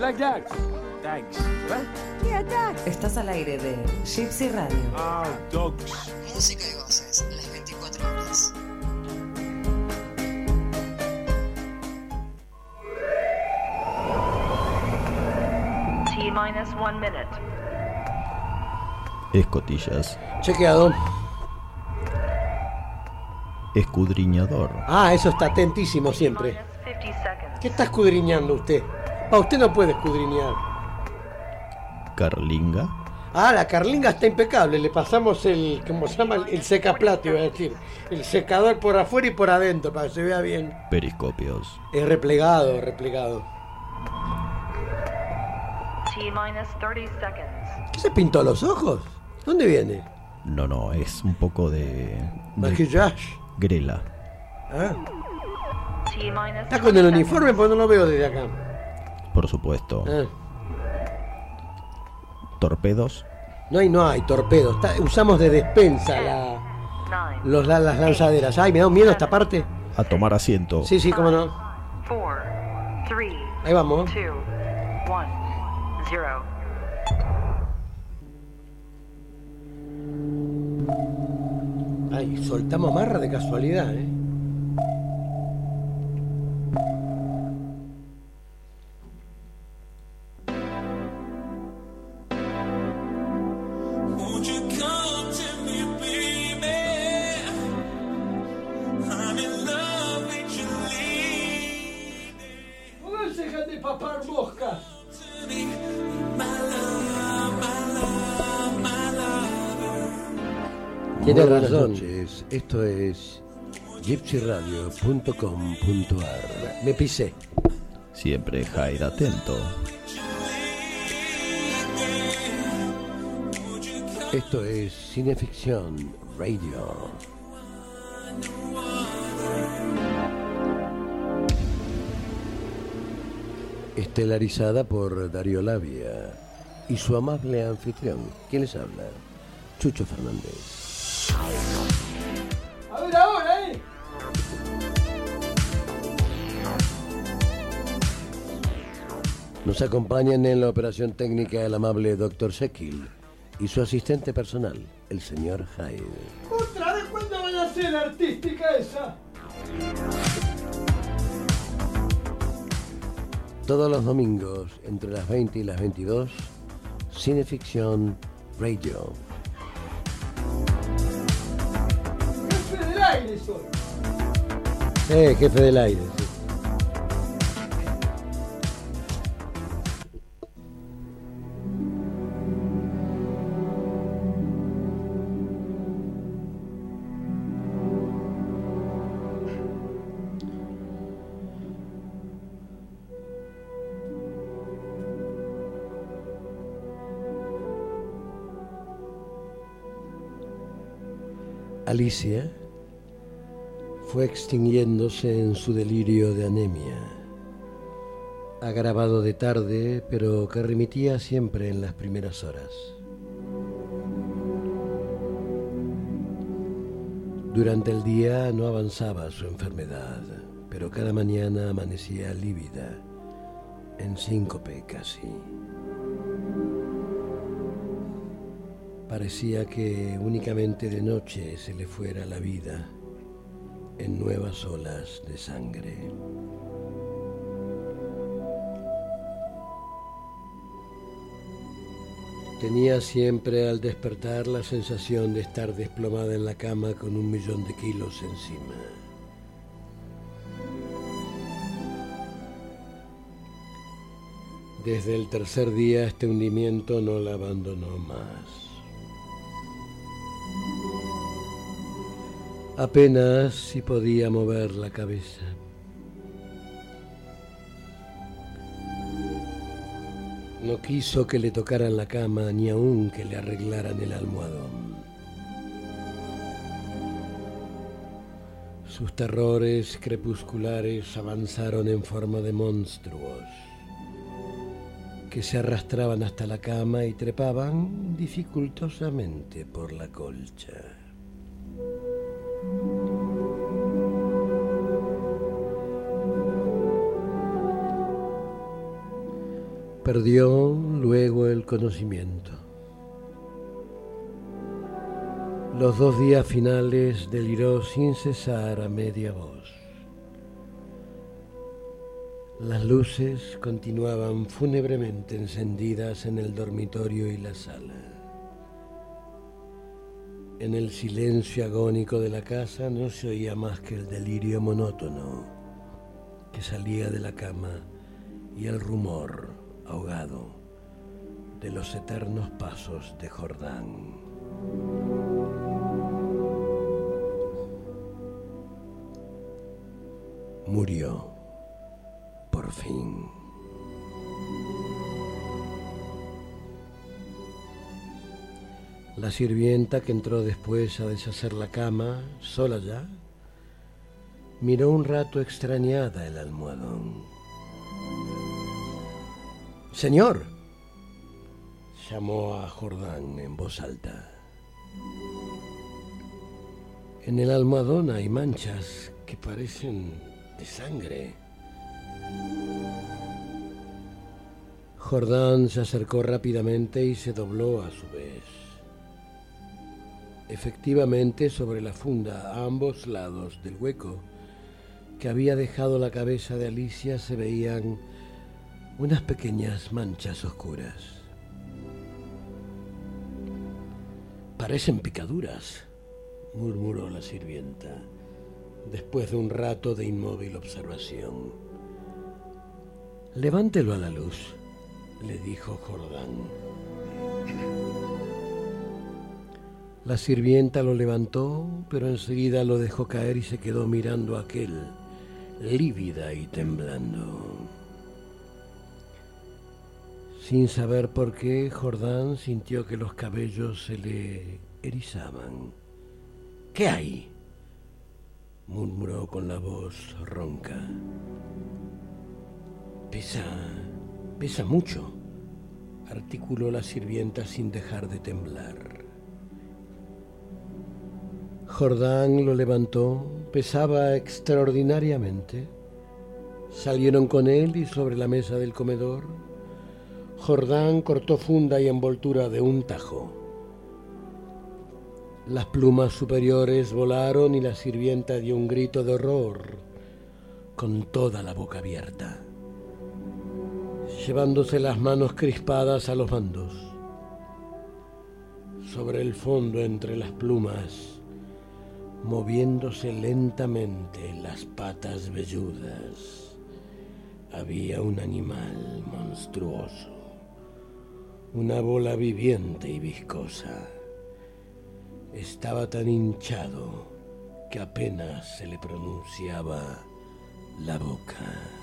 like that? Thanks. What? Yeah, that. Estás al aire de Gypsy Radio. Ah, dogs. Música y voces, las 24 horas. T minus one minute. Escotillas. Chequeado. Escudriñador. Ah, eso está atentísimo siempre. Minus 50 seconds. ¿Qué está escudriñando usted? Ah, usted no puede escudriñar. Carlinga. Ah, la carlinga está impecable. Le pasamos el, ¿cómo se llama? El secaplato, iba a decir. El secador por afuera y por adentro para que se vea bien. Periscopios. Es replegado, replegado. T minus 30 seconds. ¿Qué se pintó los ojos? ¿Dónde viene? No, no, es un poco de. Maquillaje. grela. Ah, T minus Está con el uniforme porque no lo veo desde acá. Por supuesto. Ah, Torpedos. No hay, no hay torpedos. Está- usamos de despensa la, 9, los, la- las lanzaderas. Ay, me da un miedo esta parte. A tomar asiento. Sí, sí, cómo no. 4, 3, Ahí vamos. 2, 1, 0. Ay, soltamos marra de casualidad, ¿eh? Esto es gypsyradio.com.ar. Me pisé. Siempre Jair atento. Esto es Cineficción Radio. Estelarizada por Darío Labia y su amable anfitrión. ¿Quién les habla? Chucho Fernández. Nos acompañan en la operación técnica el amable Dr. Sekil y su asistente personal, el señor Hyde. ¿Otra vez cuándo van a ser artística esa? Todos los domingos, entre las 20 y las 22, Cineficción Radio. Jefe del aire soy. Eh, jefe del aire, Alicia fue extinguiéndose en su delirio de anemia, agravado de tarde, pero que remitía siempre en las primeras horas. Durante el día no avanzaba su enfermedad, pero cada mañana amanecía lívida, en síncope casi. Parecía que únicamente de noche se le fuera la vida en nuevas olas de sangre. Tenía siempre al despertar la sensación de estar desplomada en la cama con un millón de kilos encima. Desde el tercer día este hundimiento no la abandonó más. Apenas si podía mover la cabeza. No quiso que le tocaran la cama ni aun que le arreglaran el almohadón. Sus terrores crepusculares avanzaron en forma de monstruos que se arrastraban hasta la cama y trepaban dificultosamente por la colcha. Perdió luego el conocimiento. Los dos días finales deliró sin cesar a media voz. Las luces continuaban fúnebremente encendidas en el dormitorio y la sala. En el silencio agónico de la casa no se oía más que el delirio monótono que salía de la cama y el rumor ahogado de los eternos pasos de Jordán. Murió, por fin. La sirvienta que entró después a deshacer la cama, sola ya, miró un rato extrañada el almohadón. Señor, llamó a Jordán en voz alta. En el almohadón hay manchas que parecen de sangre. Jordán se acercó rápidamente y se dobló a su vez. Efectivamente, sobre la funda, a ambos lados del hueco que había dejado la cabeza de Alicia, se veían unas pequeñas manchas oscuras. Parecen picaduras, murmuró la sirvienta, después de un rato de inmóvil observación. Levántelo a la luz, le dijo Jordán. La sirvienta lo levantó, pero enseguida lo dejó caer y se quedó mirando a aquel, lívida y temblando. Sin saber por qué, Jordán sintió que los cabellos se le erizaban. ¿Qué hay? murmuró con la voz ronca. Pesa, pesa mucho, articuló la sirvienta sin dejar de temblar. Jordán lo levantó, pesaba extraordinariamente. Salieron con él y sobre la mesa del comedor, Jordán cortó funda y envoltura de un tajo. Las plumas superiores volaron y la sirvienta dio un grito de horror, con toda la boca abierta, llevándose las manos crispadas a los mandos. Sobre el fondo entre las plumas, moviéndose lentamente las patas velludas, había un animal monstruoso, una bola viviente y viscosa. Estaba tan hinchado que apenas se le pronunciaba la boca.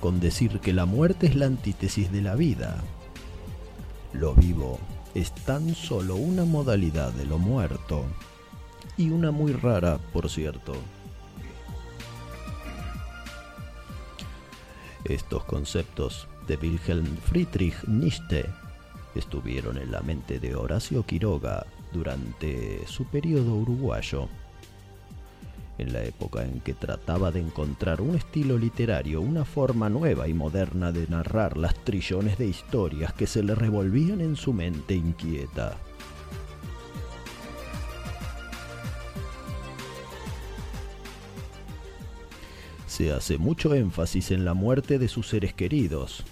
Con decir que la muerte es la antítesis de la vida. Lo vivo es tan solo una modalidad de lo muerto, y una muy rara, por cierto. Estos conceptos de Wilhelm Friedrich Nietzsche estuvieron en la mente de Horacio Quiroga durante su periodo uruguayo en la época en que trataba de encontrar un estilo literario, una forma nueva y moderna de narrar las trillones de historias que se le revolvían en su mente inquieta. Se hace mucho énfasis en la muerte de sus seres queridos,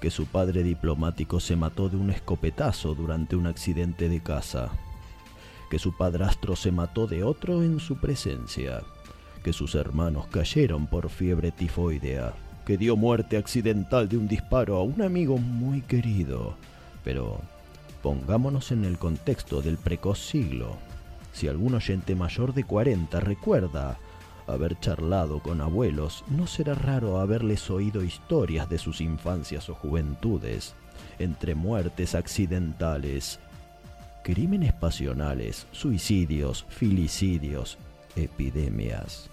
que su padre diplomático se mató de un escopetazo durante un accidente de casa que su padrastro se mató de otro en su presencia, que sus hermanos cayeron por fiebre tifoidea, que dio muerte accidental de un disparo a un amigo muy querido. Pero pongámonos en el contexto del precoz siglo. Si algún oyente mayor de 40 recuerda haber charlado con abuelos, no será raro haberles oído historias de sus infancias o juventudes, entre muertes accidentales, crímenes pasionales, suicidios, filicidios, epidemias.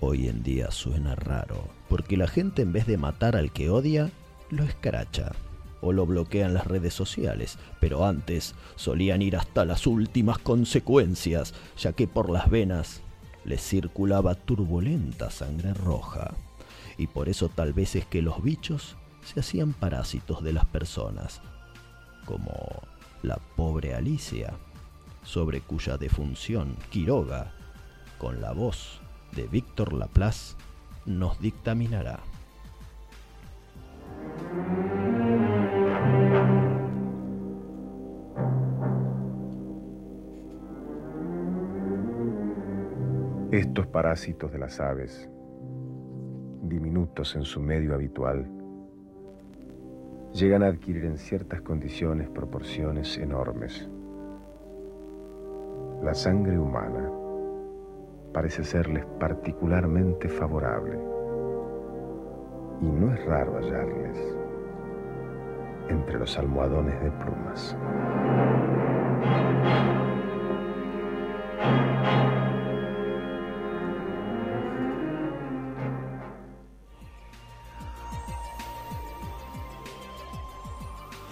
Hoy en día suena raro, porque la gente en vez de matar al que odia, lo escracha o lo bloquea en las redes sociales, pero antes solían ir hasta las últimas consecuencias, ya que por las venas les circulaba turbulenta sangre roja. Y por eso tal vez es que los bichos se hacían parásitos de las personas, como la pobre Alicia, sobre cuya defunción Quiroga, con la voz de Víctor Laplace, nos dictaminará. Estos parásitos de las aves, diminutos en su medio habitual, llegan a adquirir en ciertas condiciones proporciones enormes. La sangre humana parece serles particularmente favorable y no es raro hallarles entre los almohadones de plumas.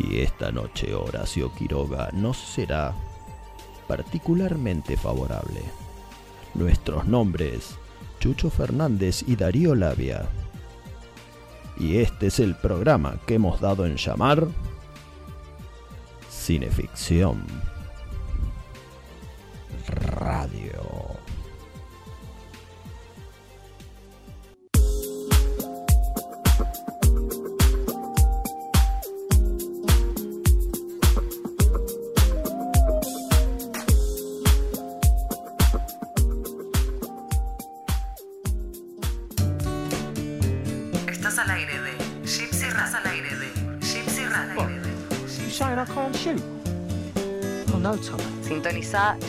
Y esta noche Horacio Quiroga nos será particularmente favorable. Nuestros nombres, Chucho Fernández y Darío Labia. Y este es el programa que hemos dado en llamar Cineficción Radio.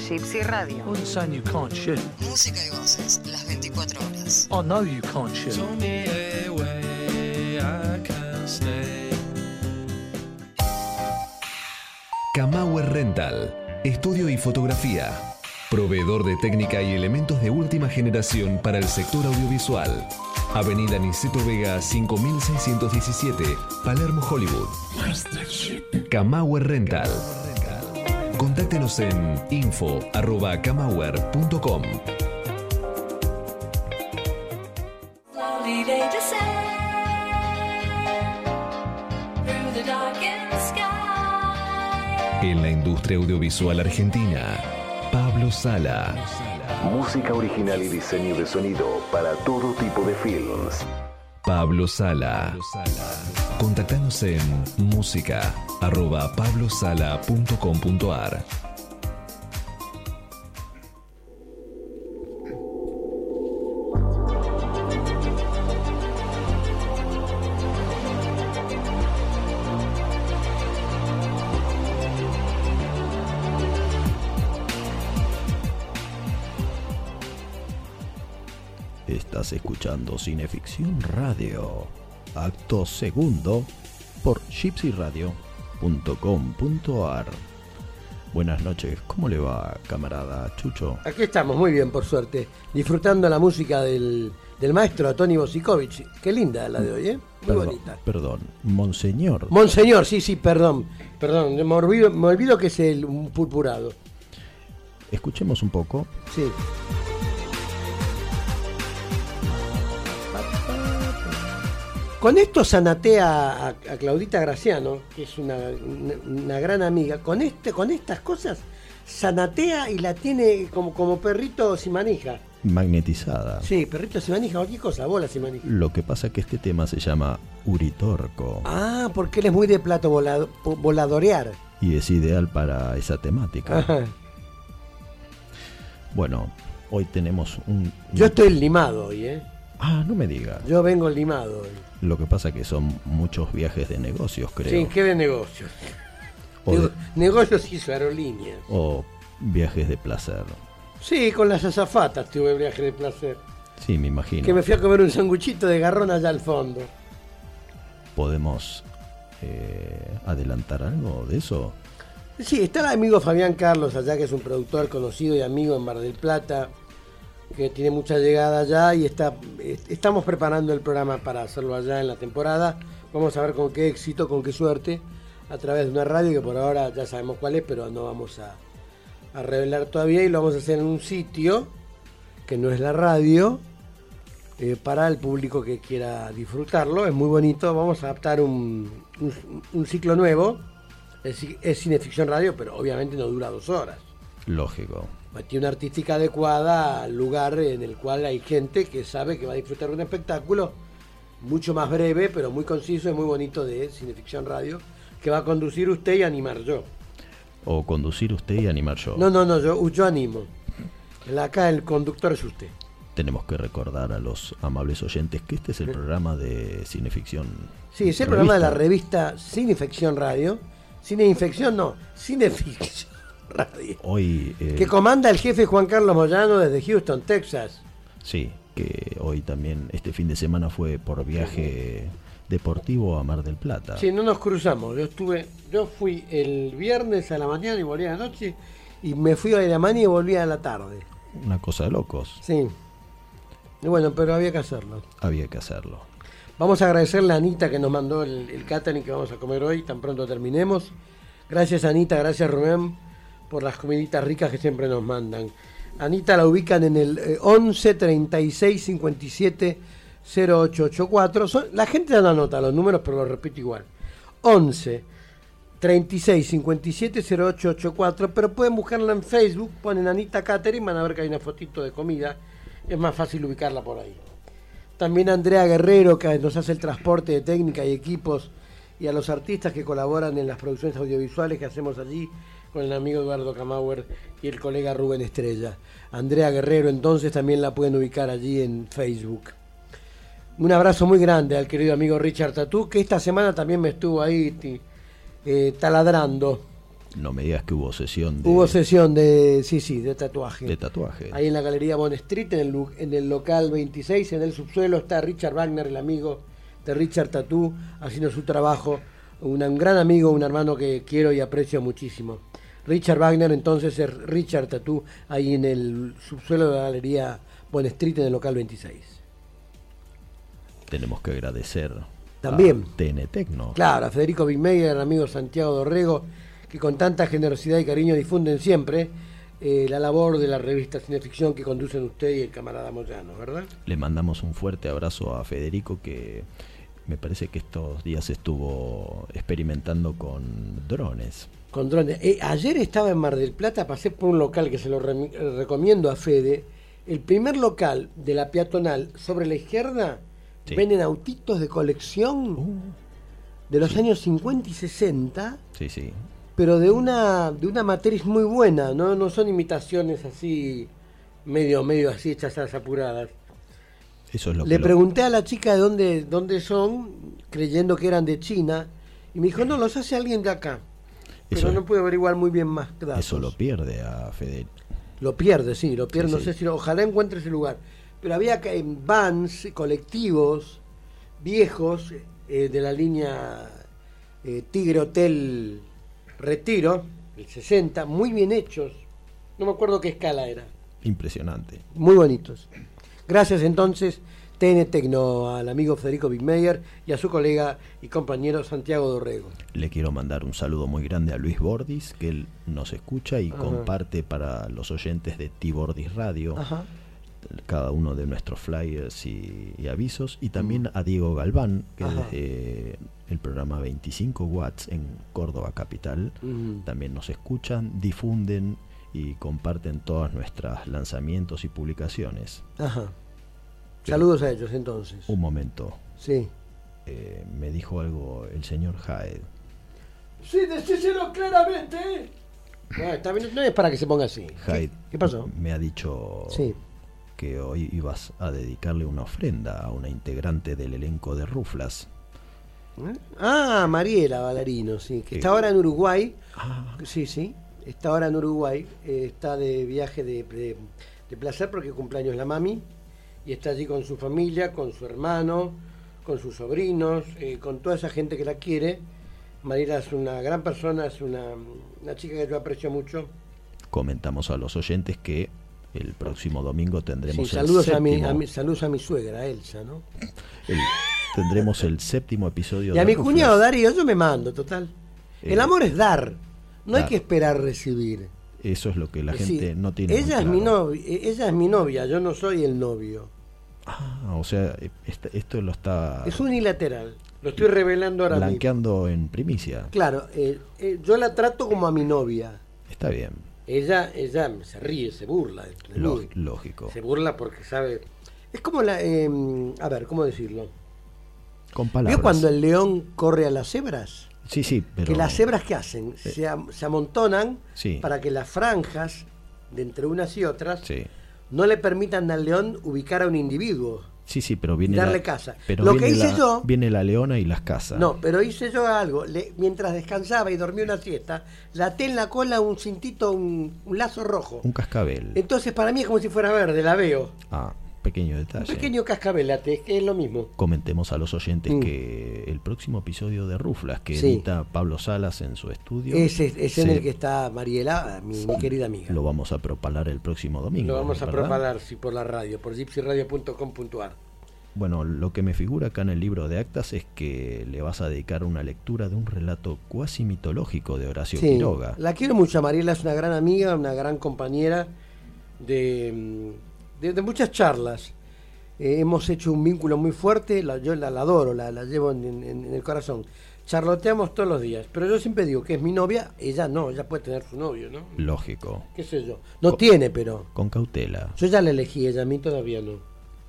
Gypsy Radio. I wasn't saying you can't shoot. Música y voces las 24 horas. I know you can't shoot. Show me a way I can stay. Kamauer Rental, estudio y fotografía. Proveedor de técnica y elementos de última generación para el sector audiovisual. Avenida Niceto Vega 5617, Palermo, Hollywood. Kamauer Rental. Contáctenos en sky. En la industria audiovisual argentina, Pablo Sala. Música original y diseño de sonido para todo tipo de films. Pablo Sala. Contactanos en música@pablosala.com.ar. Estás escuchando Cineficción Radio, acto segundo, por gypsyradio.com.ar. Buenas noches, ¿cómo le va, camarada Chucho? Aquí estamos, muy bien, por suerte. Disfrutando la música del, del maestro Tony Bosikovich. Qué linda la de hoy, ¿eh? Muy Perdón, bonita. perdón, Monseñor. Monseñor, sí, sí, perdón. Perdón, me olvido, me olvido que es el, un purpurado. Escuchemos un poco. Sí. Con esto sanatea a, a Claudita Graciano, que es una, una- una gran amiga. Con este, con estas cosas, sanatea y la tiene como, como perrito sin manija. Magnetizada. Sí, perrito sin manija, cualquier cosa, bola sin manija. Lo que pasa que este tema se llama Uritorco Ah, porque él es muy de plato volado- voladorear. y es ideal para esa temática. Ajá. Bueno, hoy tenemos un... Yo estoy limado hoy, ¿eh? Ah, no me diga. Yo vengo limado hoy. Lo que pasa que son muchos viajes de negocios, creo. Sí, ¿qué de negocios? O de- negocios hizo aerolíneas. o Viajes de placer. Sí, con las azafatas tuve viaje de placer. Sí, me imagino. Que me fui a comer un sanguchito de garrón allá al fondo. ¿Podemos eh, adelantar algo de eso? Sí, está el amigo Fabián Carlos allá, que es un productor conocido y amigo en Mar del Plata, que tiene mucha llegada allá y está, est- estamos preparando el programa para hacerlo allá en la temporada. Vamos a ver con qué éxito, con qué suerte, a través de una radio que por ahora ya sabemos cuál es, pero no vamos a, a revelar todavía y lo vamos a hacer en un sitio que no es la radio, eh, para el público que quiera disfrutarlo. Es muy bonito. Vamos a adaptar un, un- un ciclo nuevo. Es, es cineficción radio, pero obviamente no dura dos horas. Lógico. Tiene una artística adecuada al lugar en el cual hay gente que sabe que va a disfrutar de un espectáculo mucho más breve, pero muy conciso y muy bonito de cineficción radio, que va a conducir usted y animar yo. O conducir usted y animar yo. No, no, no, yo, yo animo. El- Acá el conductor es usted. Tenemos que recordar a los amables oyentes que este es el programa de cineficción. Sí, es el programa de la revista. Cinefección Radio. Cineinfección no, Cineficción Radio. Hoy. eh, Que comanda el jefe Juan Carlos Moyano desde Houston, Texas. Sí, que hoy también, este fin de semana fue por viaje deportivo a Mar del Plata. Sí, no nos cruzamos. Yo estuve, yo fui el viernes a la mañana y volví a la noche. Y me fui a la mañana y volví a la tarde. Una cosa de locos. Sí. Y bueno, pero había que hacerlo. Había que hacerlo. Vamos a agradecerle a Anita que nos mandó el, el catering que vamos a comer hoy, tan pronto terminemos. Gracias Anita, gracias Rubén por las comiditas ricas que siempre nos mandan. Anita la ubican en el eh, 11 36 57 0884. Son- la gente ya no anota los números, pero lo repito igual. 11 36 57 0884, pero pueden buscarla en Facebook, ponen Anita Catering, van a ver que hay una fotito de comida. Es más fácil ubicarla por ahí. También Andrea Guerrero, que nos hace el transporte de técnica y equipos, y a los artistas que colaboran en las producciones audiovisuales que hacemos allí, con el amigo Eduardo Camauer y el colega Rubén Estrella. Andrea Guerrero, entonces, también la pueden ubicar allí en Facebook. Un abrazo muy grande al querido amigo Richard Tatú, que esta semana también me estuvo ahí eh, taladrando. No me digas que hubo sesión de, Hubo sesión de, sí, sí, de tatuaje. de tatuaje. Ahí en la Galería Bond Street, en el, en el local 26, en el subsuelo, está Richard Wagner, el amigo de Richard Tatú, haciendo su trabajo. Un, un gran amigo, un hermano que quiero y aprecio muchísimo. Richard Wagner, entonces es Richard Tatú, ahí en el subsuelo de la Galería Bond Street, en el local 26. Tenemos que agradecer También. a TN Tecno. Claro, a Federico Bigmeyer, amigo Santiago Dorrego, que con tanta generosidad y cariño difunden siempre eh, la labor de la revista Cineficción que conducen usted y el camarada Moyano, ¿verdad? Le mandamos un fuerte abrazo a Federico que me parece que estos días estuvo experimentando con drones. Con drones. Eh, ayer estaba en Mar del Plata, pasé por un local que se lo eh, recomiendo a Fede. El primer local de la peatonal sobre la izquierda Sí. venden autitos de colección de los años 50 y 60, Sí, sí. pero de una de una matriz muy buena, no, no son imitaciones así medio medio así hechas a las apuradas. Eso es lo Le que lo- pregunté a la chica de dónde, dónde son, creyendo que eran de China, y me dijo, no, los hace alguien de acá. Pero Eso- no pude averiguar muy bien más datos. eso lo pierde a Federico. Lo pierde, sí, lo pierde. Sí, no sí. sé si lo- ojalá encuentre ese lugar. Pero había que en vans, colectivos, viejos, eh, de la línea eh, Tigre Hotel Retiro, el 60, muy bien hechos. No me acuerdo qué escala era. Impresionante. Muy bonitos. Gracias entonces, TN Tecno, al amigo Federico Bigmeyer y a su colega y compañero Santiago Dorrego. Le quiero mandar un saludo muy grande a Luis Bordis, que él nos escucha y Ajá. comparte para los oyentes de T-Bordis Radio Ajá. cada uno de nuestros flyers y, y avisos. Y también a Diego Galván, que Ajá. desde el programa 25 Watts en Córdoba Capital Mm. también nos escuchan, difunden y comparten todos nuestros lanzamientos y publicaciones. Ajá. Saludos a ellos entonces. Un momento, Sí. eh, me dijo algo el señor Jaed. Sí, decíselo claramente. No, está bien, no es para que se ponga así. Jaed ¿Qué, qué pasó? me ha dicho Sí. que hoy ibas a dedicarle una ofrenda a una integrante del elenco de Ruflas. ¿Eh? Ah, Mariela Valarino, sí, que está ahora en Uruguay. Ah, Sí, sí. está ahora en Uruguay, eh, está de viaje de, de- de placer porque cumpleaños la mami y está allí con su familia, con su hermano, con sus sobrinos, eh, con toda esa gente que la quiere. Mariela es una gran persona, es una, una chica que yo aprecio mucho. Comentamos a los oyentes que el próximo domingo Sí, tendremos el saludos, a mi, séptimo, a mi- saludos a mi suegra, Elsa, ¿no? el- tendremos el séptimo episodio Y a de mi cuñado Darío, yo me mando, total. Eh, El amor es dar, no hay que esperar recibir. Eso es lo que la Sí, gente no tiene muy ella es mi novia, ella es mi novia, yo no soy el novio. Ah, o sea, eh, esta- esto lo está Es unilateral. Lo estoy revelando ahora mismo. blanqueando en primicia. Claro, eh, eh, yo la trato como a mi novia. Está bien, Ella, ella se ríe, se burla. lógico. Se burla porque sabe. Es como la. eh, a ver, ¿cómo decirlo? Con palabras. ¿Vio cuando el león corre a las cebras? Sí, sí, pero Que las cebras, ¿qué hacen? Se, am- se amontonan Sí. para que las franjas de entre unas y otras Sí. No le permitan al león ubicar a un individuo. Sí, sí, pero viene Darle la, caza. Pero Lo que hice la- yo- viene la leona y las casas. No, pero hice yo algo. Le- mientras descansaba y dormía una siesta, le até en la cola un cintito, un, un lazo rojo. Un cascabel. Entonces para mí es como si fuera verde, la veo. Ah, pequeño Un detalle. pequeño cascabel, até, que es lo mismo. Comentemos a los oyentes Mm. que el próximo episodio de Ruflas que Sí. edita Pablo Salas en su estudio. Es en se- el que está Mariela, mi, mi querida amiga. Lo vamos a propalar el próximo domingo. Lo vamos a propalar, sí, por la radio, por gypsyradio.com.ar. Bueno, lo que me figura acá en el libro de actas es que le vas a dedicar una lectura de un relato cuasi mitológico de Horacio Sí, Quiroga. la quiero mucho, Mariela es una gran amiga, una gran compañera de, mm, de, de muchas charlas. Eh, hemos hecho un vínculo muy fuerte, la- yo la, la adoro, la, la llevo en, en- en el corazón. Charloteamos todos los días, pero yo siempre digo que es mi novia, ella no, ella puede tener su novio, ¿no? Lógico. ¿Qué sé yo? No tiene, pero Con cautela. yo ya la elegí, ella a mí todavía no.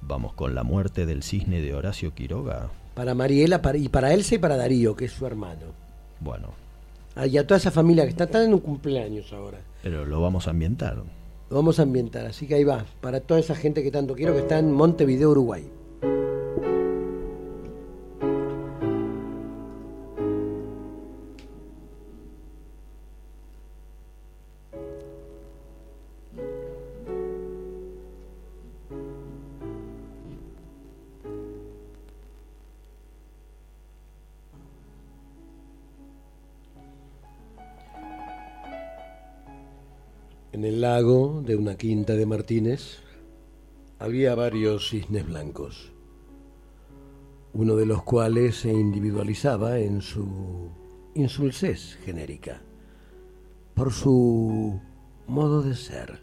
Vamos con la muerte del cisne de Horacio Quiroga. Para Mariela para, y para Elsa y para Darío, que es su hermano. Bueno, Ah, Y a toda esa familia que está, están en un cumpleaños ahora. pero lo vamos a ambientar. Lo vamos a ambientar, así que ahí va, para toda esa gente que tanto quiero que está en Montevideo, Uruguay. En el lago de una quinta de Martínez había varios cisnes blancos, uno de los cuales se individualizaba en su insulsez genérica, por su modo de ser.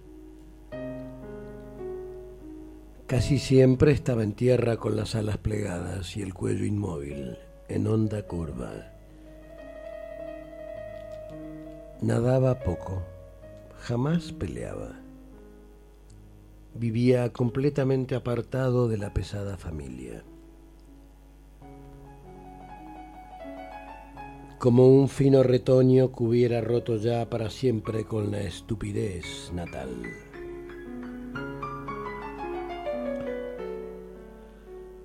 Casi siempre estaba en tierra con las alas plegadas y el cuello inmóvil, en honda curva. Nadaba poco, jamás peleaba. Vivía completamente apartado de la pesada familia. Como un fino retoño que hubiera roto ya para siempre con la estupidez natal.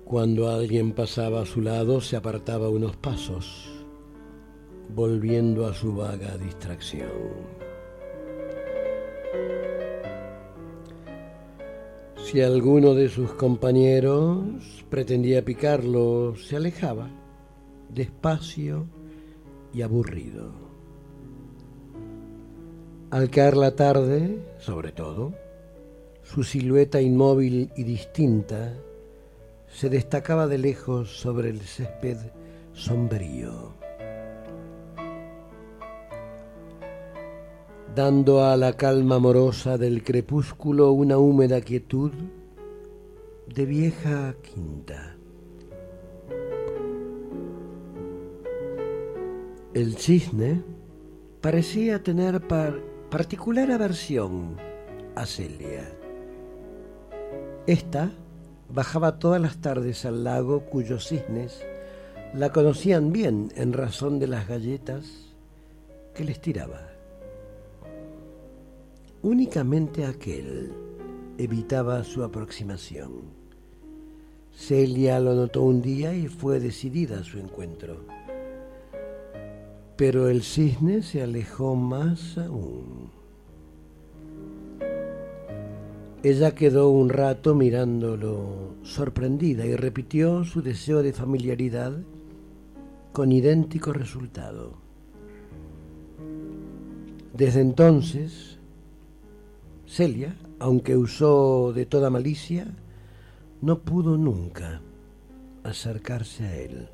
Cuando alguien pasaba a su lado se apartaba unos pasos, volviendo a su vaga distracción. Si alguno de sus compañeros pretendía picarlo, se alejaba, despacio y aburrido. Al caer la tarde, sobre todo, su silueta inmóvil y distinta se destacaba de lejos sobre el césped sombrío. Dando a la calma amorosa del crepúsculo una húmeda quietud de vieja quinta. El cisne parecía tener par- particular aversión a Celia. Esta bajaba todas las tardes al lago cuyos cisnes la conocían bien en razón de las galletas que les tiraba. Únicamente aquel evitaba su aproximación. Celia lo notó un día y fue decidida a su encuentro. Pero el cisne se alejó más aún. Ella quedó un rato mirándolo sorprendida y repitió su deseo de familiaridad con idéntico resultado. Desde entonces, Celia, aunque usó de toda malicia, no pudo nunca acercarse a él.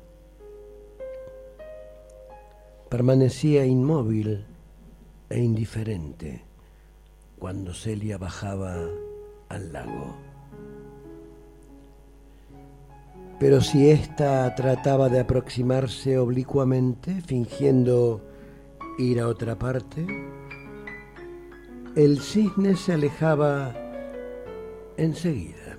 Permanecía inmóvil e indiferente cuando Celia bajaba al lago. Pero si ésta trataba de aproximarse oblicuamente, fingiendo ir a otra parte, el cisne se alejaba enseguida.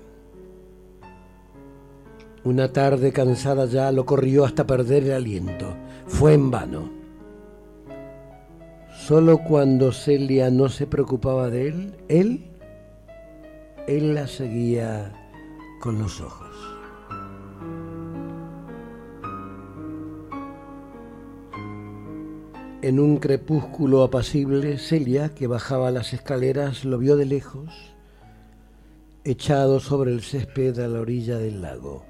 Una tarde cansada ya lo corrió hasta perder el aliento. Fue en vano. Solo cuando Celia no se preocupaba de él, él, él la seguía con los ojos. En un crepúsculo apacible, Celia, que bajaba las escaleras, lo vio de lejos, echado sobre el césped a la orilla del lago.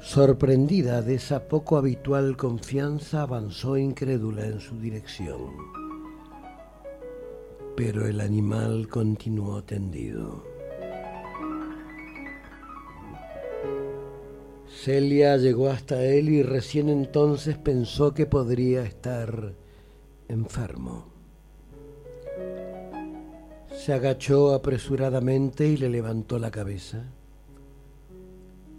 Sorprendida de esa poco habitual confianza, avanzó incrédula en su dirección. Pero el animal continuó tendido. Celia llegó hasta él y recién entonces pensó que podría estar enfermo. Se agachó apresuradamente y le levantó la cabeza.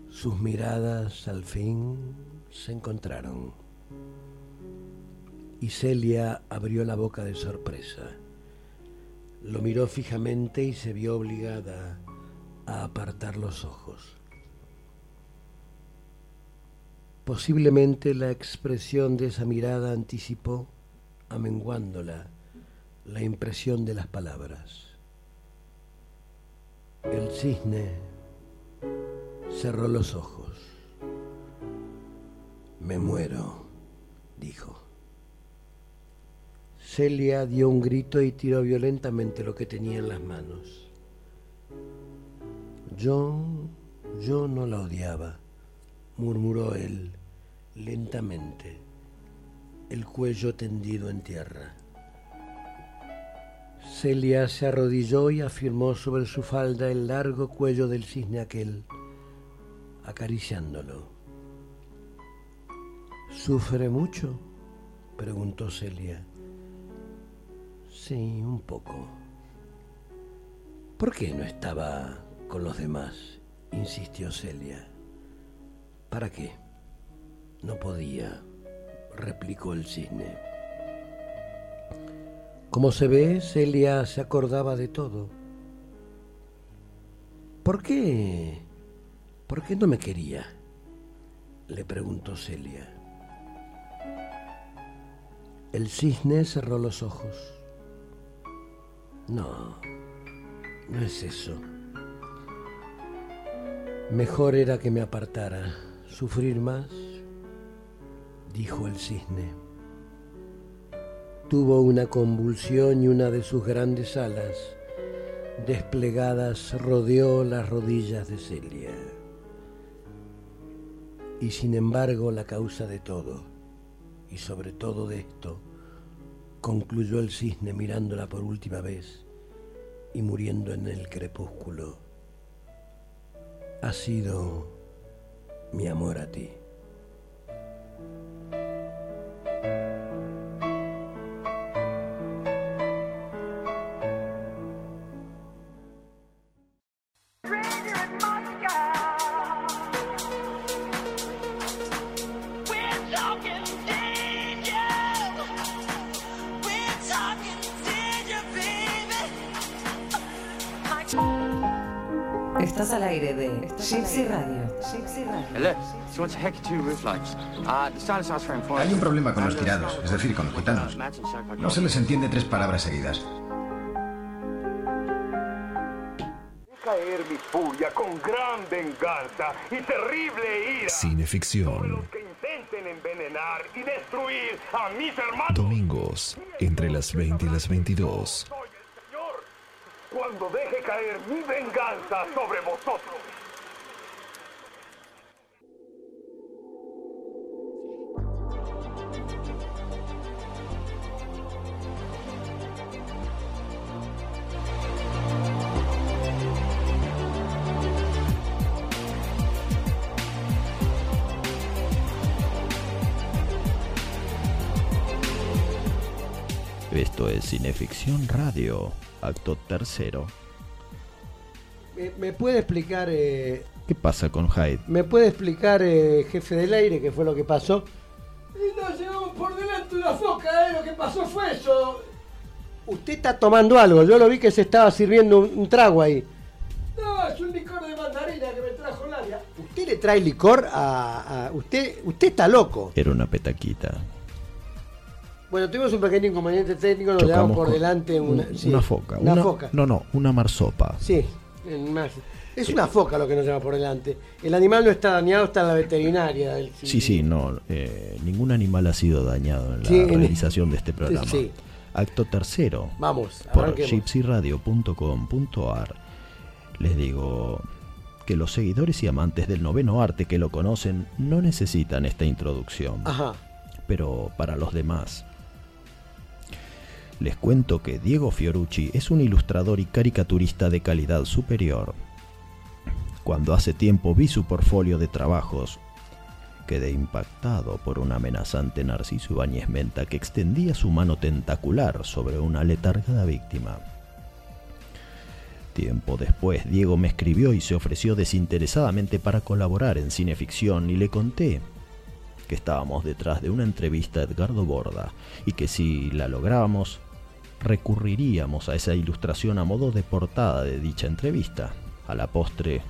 Sus miradas al fin se encontraron. Y Celia abrió la boca de sorpresa. Lo miró fijamente y se vio obligada a apartar los ojos. Posiblemente la expresión de esa mirada anticipó, amenguándola, la impresión de las palabras. El cisne cerró los ojos. Me muero, dijo. Celia dio un grito y tiró violentamente lo que tenía en las manos. Yo, yo no la odiaba, murmuró él lentamente, el cuello tendido en tierra. Celia se arrodilló y afirmó sobre su falda el largo cuello del cisne aquel, acariciándolo. ¿Sufre mucho? preguntó Celia. Sí, un poco. ¿Por qué no estaba con los demás? insistió Celia. ¿Para qué? No podía, replicó el cisne. Como se ve, Celia se acordaba de todo. ¿Por qué? ¿Por qué no me quería? le preguntó Celia. El cisne cerró los ojos. No, no es eso. Mejor era que me apartara. Sufrir más, dijo el cisne. Tuvo una convulsión y una de sus grandes alas desplegadas rodeó las rodillas de Celia. Y sin embargo la causa de todo, y sobre todo de esto, concluyó el cisne mirándola por última vez y muriendo en el crepúsculo, ha sido mi amor a ti. Estás al aire de Gypsy Radio. Uh. Hay un problema con los tirados, es decir, con los gitanos. No se les entiende tres palabras seguidas. caer mi furia con gran venganza y terrible ira. Cineficción. Los que intentan intenten envenenar y destruir a mis hermanos. Domingos, entre las 20 y las 22. Cuando deje caer mi venganza sobre vosotros. Esto es Cineficción Radio, acto tercero. ¿Me, me puede explicar, eh, ¿Qué pasa con Hyde? me puede explicar, eh, jefe del aire, qué fue lo que pasó? Y nos llevamos por delante una foca, ¿eh? Lo que pasó fue eso. Usted está tomando algo, yo lo vi que se estaba sirviendo un, un trago ahí. No, es un licor de mandarina que me trajo Nadia. ¿Usted le trae licor a, a- usted? Usted está loco. Era una petaquita. Bueno, tuvimos un pequeño inconveniente técnico, nos llevamos por delante una, un- sí, una foca. Una, foca. No, no, una marsopa. Sí, más. Es una foca lo que nos lleva por delante. El animal no está dañado, está en la veterinaria. del- Sí, sí, no. eh, ningún animal ha sido dañado en la Sí, realización de este programa. sí. Acto tercero. Vamos, Por gypsyradio.com.ar. Les digo que los seguidores y amantes del noveno arte que lo conocen no necesitan esta introducción. Ajá. Pero para los demás, les cuento que Diego Fiorucci es un ilustrador y caricaturista de calidad superior. Cuando hace tiempo vi su portfolio de trabajos, quedé impactado por un amenazante Narciso Ibáñez Menta que extendía su mano tentacular sobre una letargada víctima. Tiempo después, Diego me escribió y se ofreció desinteresadamente para colaborar en cineficción y le conté que estábamos detrás de una entrevista a Edgardo Borda y que si la lográbamos, recurriríamos a esa ilustración a modo de portada de dicha entrevista. A la postre,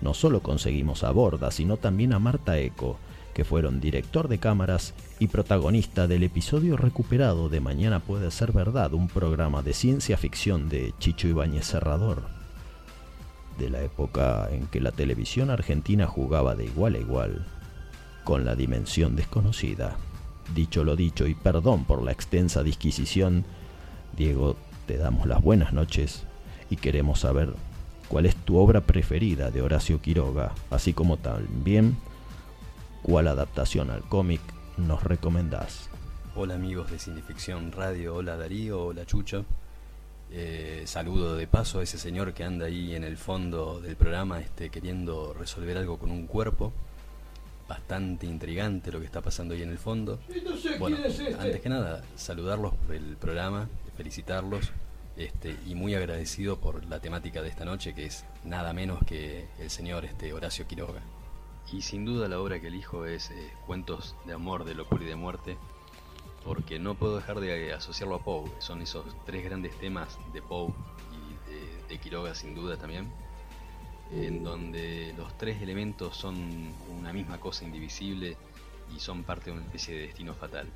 no solo conseguimos a Borda, sino también a Marta Eco, que fueron director de cámaras y protagonista del episodio recuperado de Mañana puede ser verdad, un programa de ciencia ficción de Chicho Ibáñez Serrador. De la época en que la televisión argentina jugaba de igual a igual con la dimensión desconocida. Dicho lo dicho y perdón por la extensa disquisición, Diego, te damos las buenas noches y queremos saber cuál es tu obra preferida de Horacio Quiroga, así como también cuál adaptación al cómic nos recomendás. Hola amigos de Cineficción Radio, hola Darío, hola Chucho. Eh, saludo de paso a ese señor que anda ahí en el fondo del programa este, queriendo resolver algo con un cuerpo. Bastante intrigante lo que está pasando ahí en el fondo. Y no sé Bueno, quién es este. antes que nada, saludarlos por el programa, felicitarlos este, y muy agradecido por la temática de esta noche que es nada menos que el señor este, Horacio Quiroga. Y sin duda la obra que elijo es eh, Cuentos de Amor, de Locura y de Muerte, porque no puedo dejar de asociarlo a Poe. Son esos tres grandes temas de Poe y de Quiroga sin duda también, en donde los tres elementos son una misma cosa indivisible y son parte de una especie de destino fatal.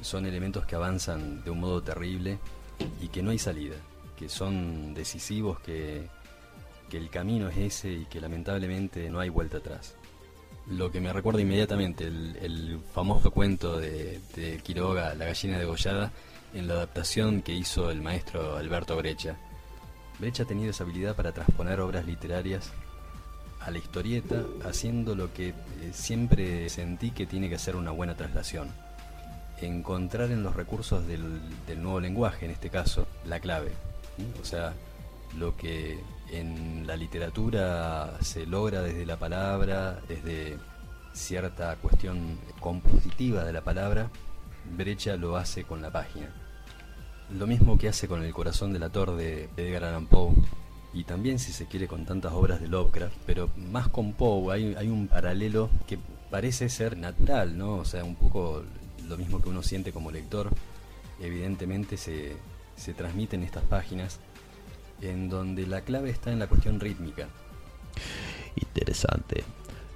Son elementos que avanzan de un modo terrible y que no hay salida, que son decisivos, que, que el camino es ese y que lamentablemente no hay vuelta atrás. Lo que me recuerda inmediatamente el, el famoso cuento de, de Quiroga, La gallina degollada, en la adaptación que hizo el maestro Alberto Brecha. Brecha ha tenido esa habilidad para transponer obras literarias a la historieta, haciendo lo que eh, siempre sentí que tiene que ser una buena traslación. Encontrar en los recursos del, nuevo lenguaje, en este caso, la clave. O sea, lo que en la literatura se logra desde la palabra, desde cierta cuestión compositiva de la palabra, Brecha lo hace con la página. Lo mismo que hace con El corazón del ator de Edgar Allan Poe, y también si se quiere con tantas obras de Lovecraft, pero más con Poe hay, hay un paralelo que parece ser natural, ¿no? O sea, un poco lo mismo que uno siente como lector, evidentemente se, se transmite en estas páginas, en donde la clave está en la cuestión rítmica. Interesante.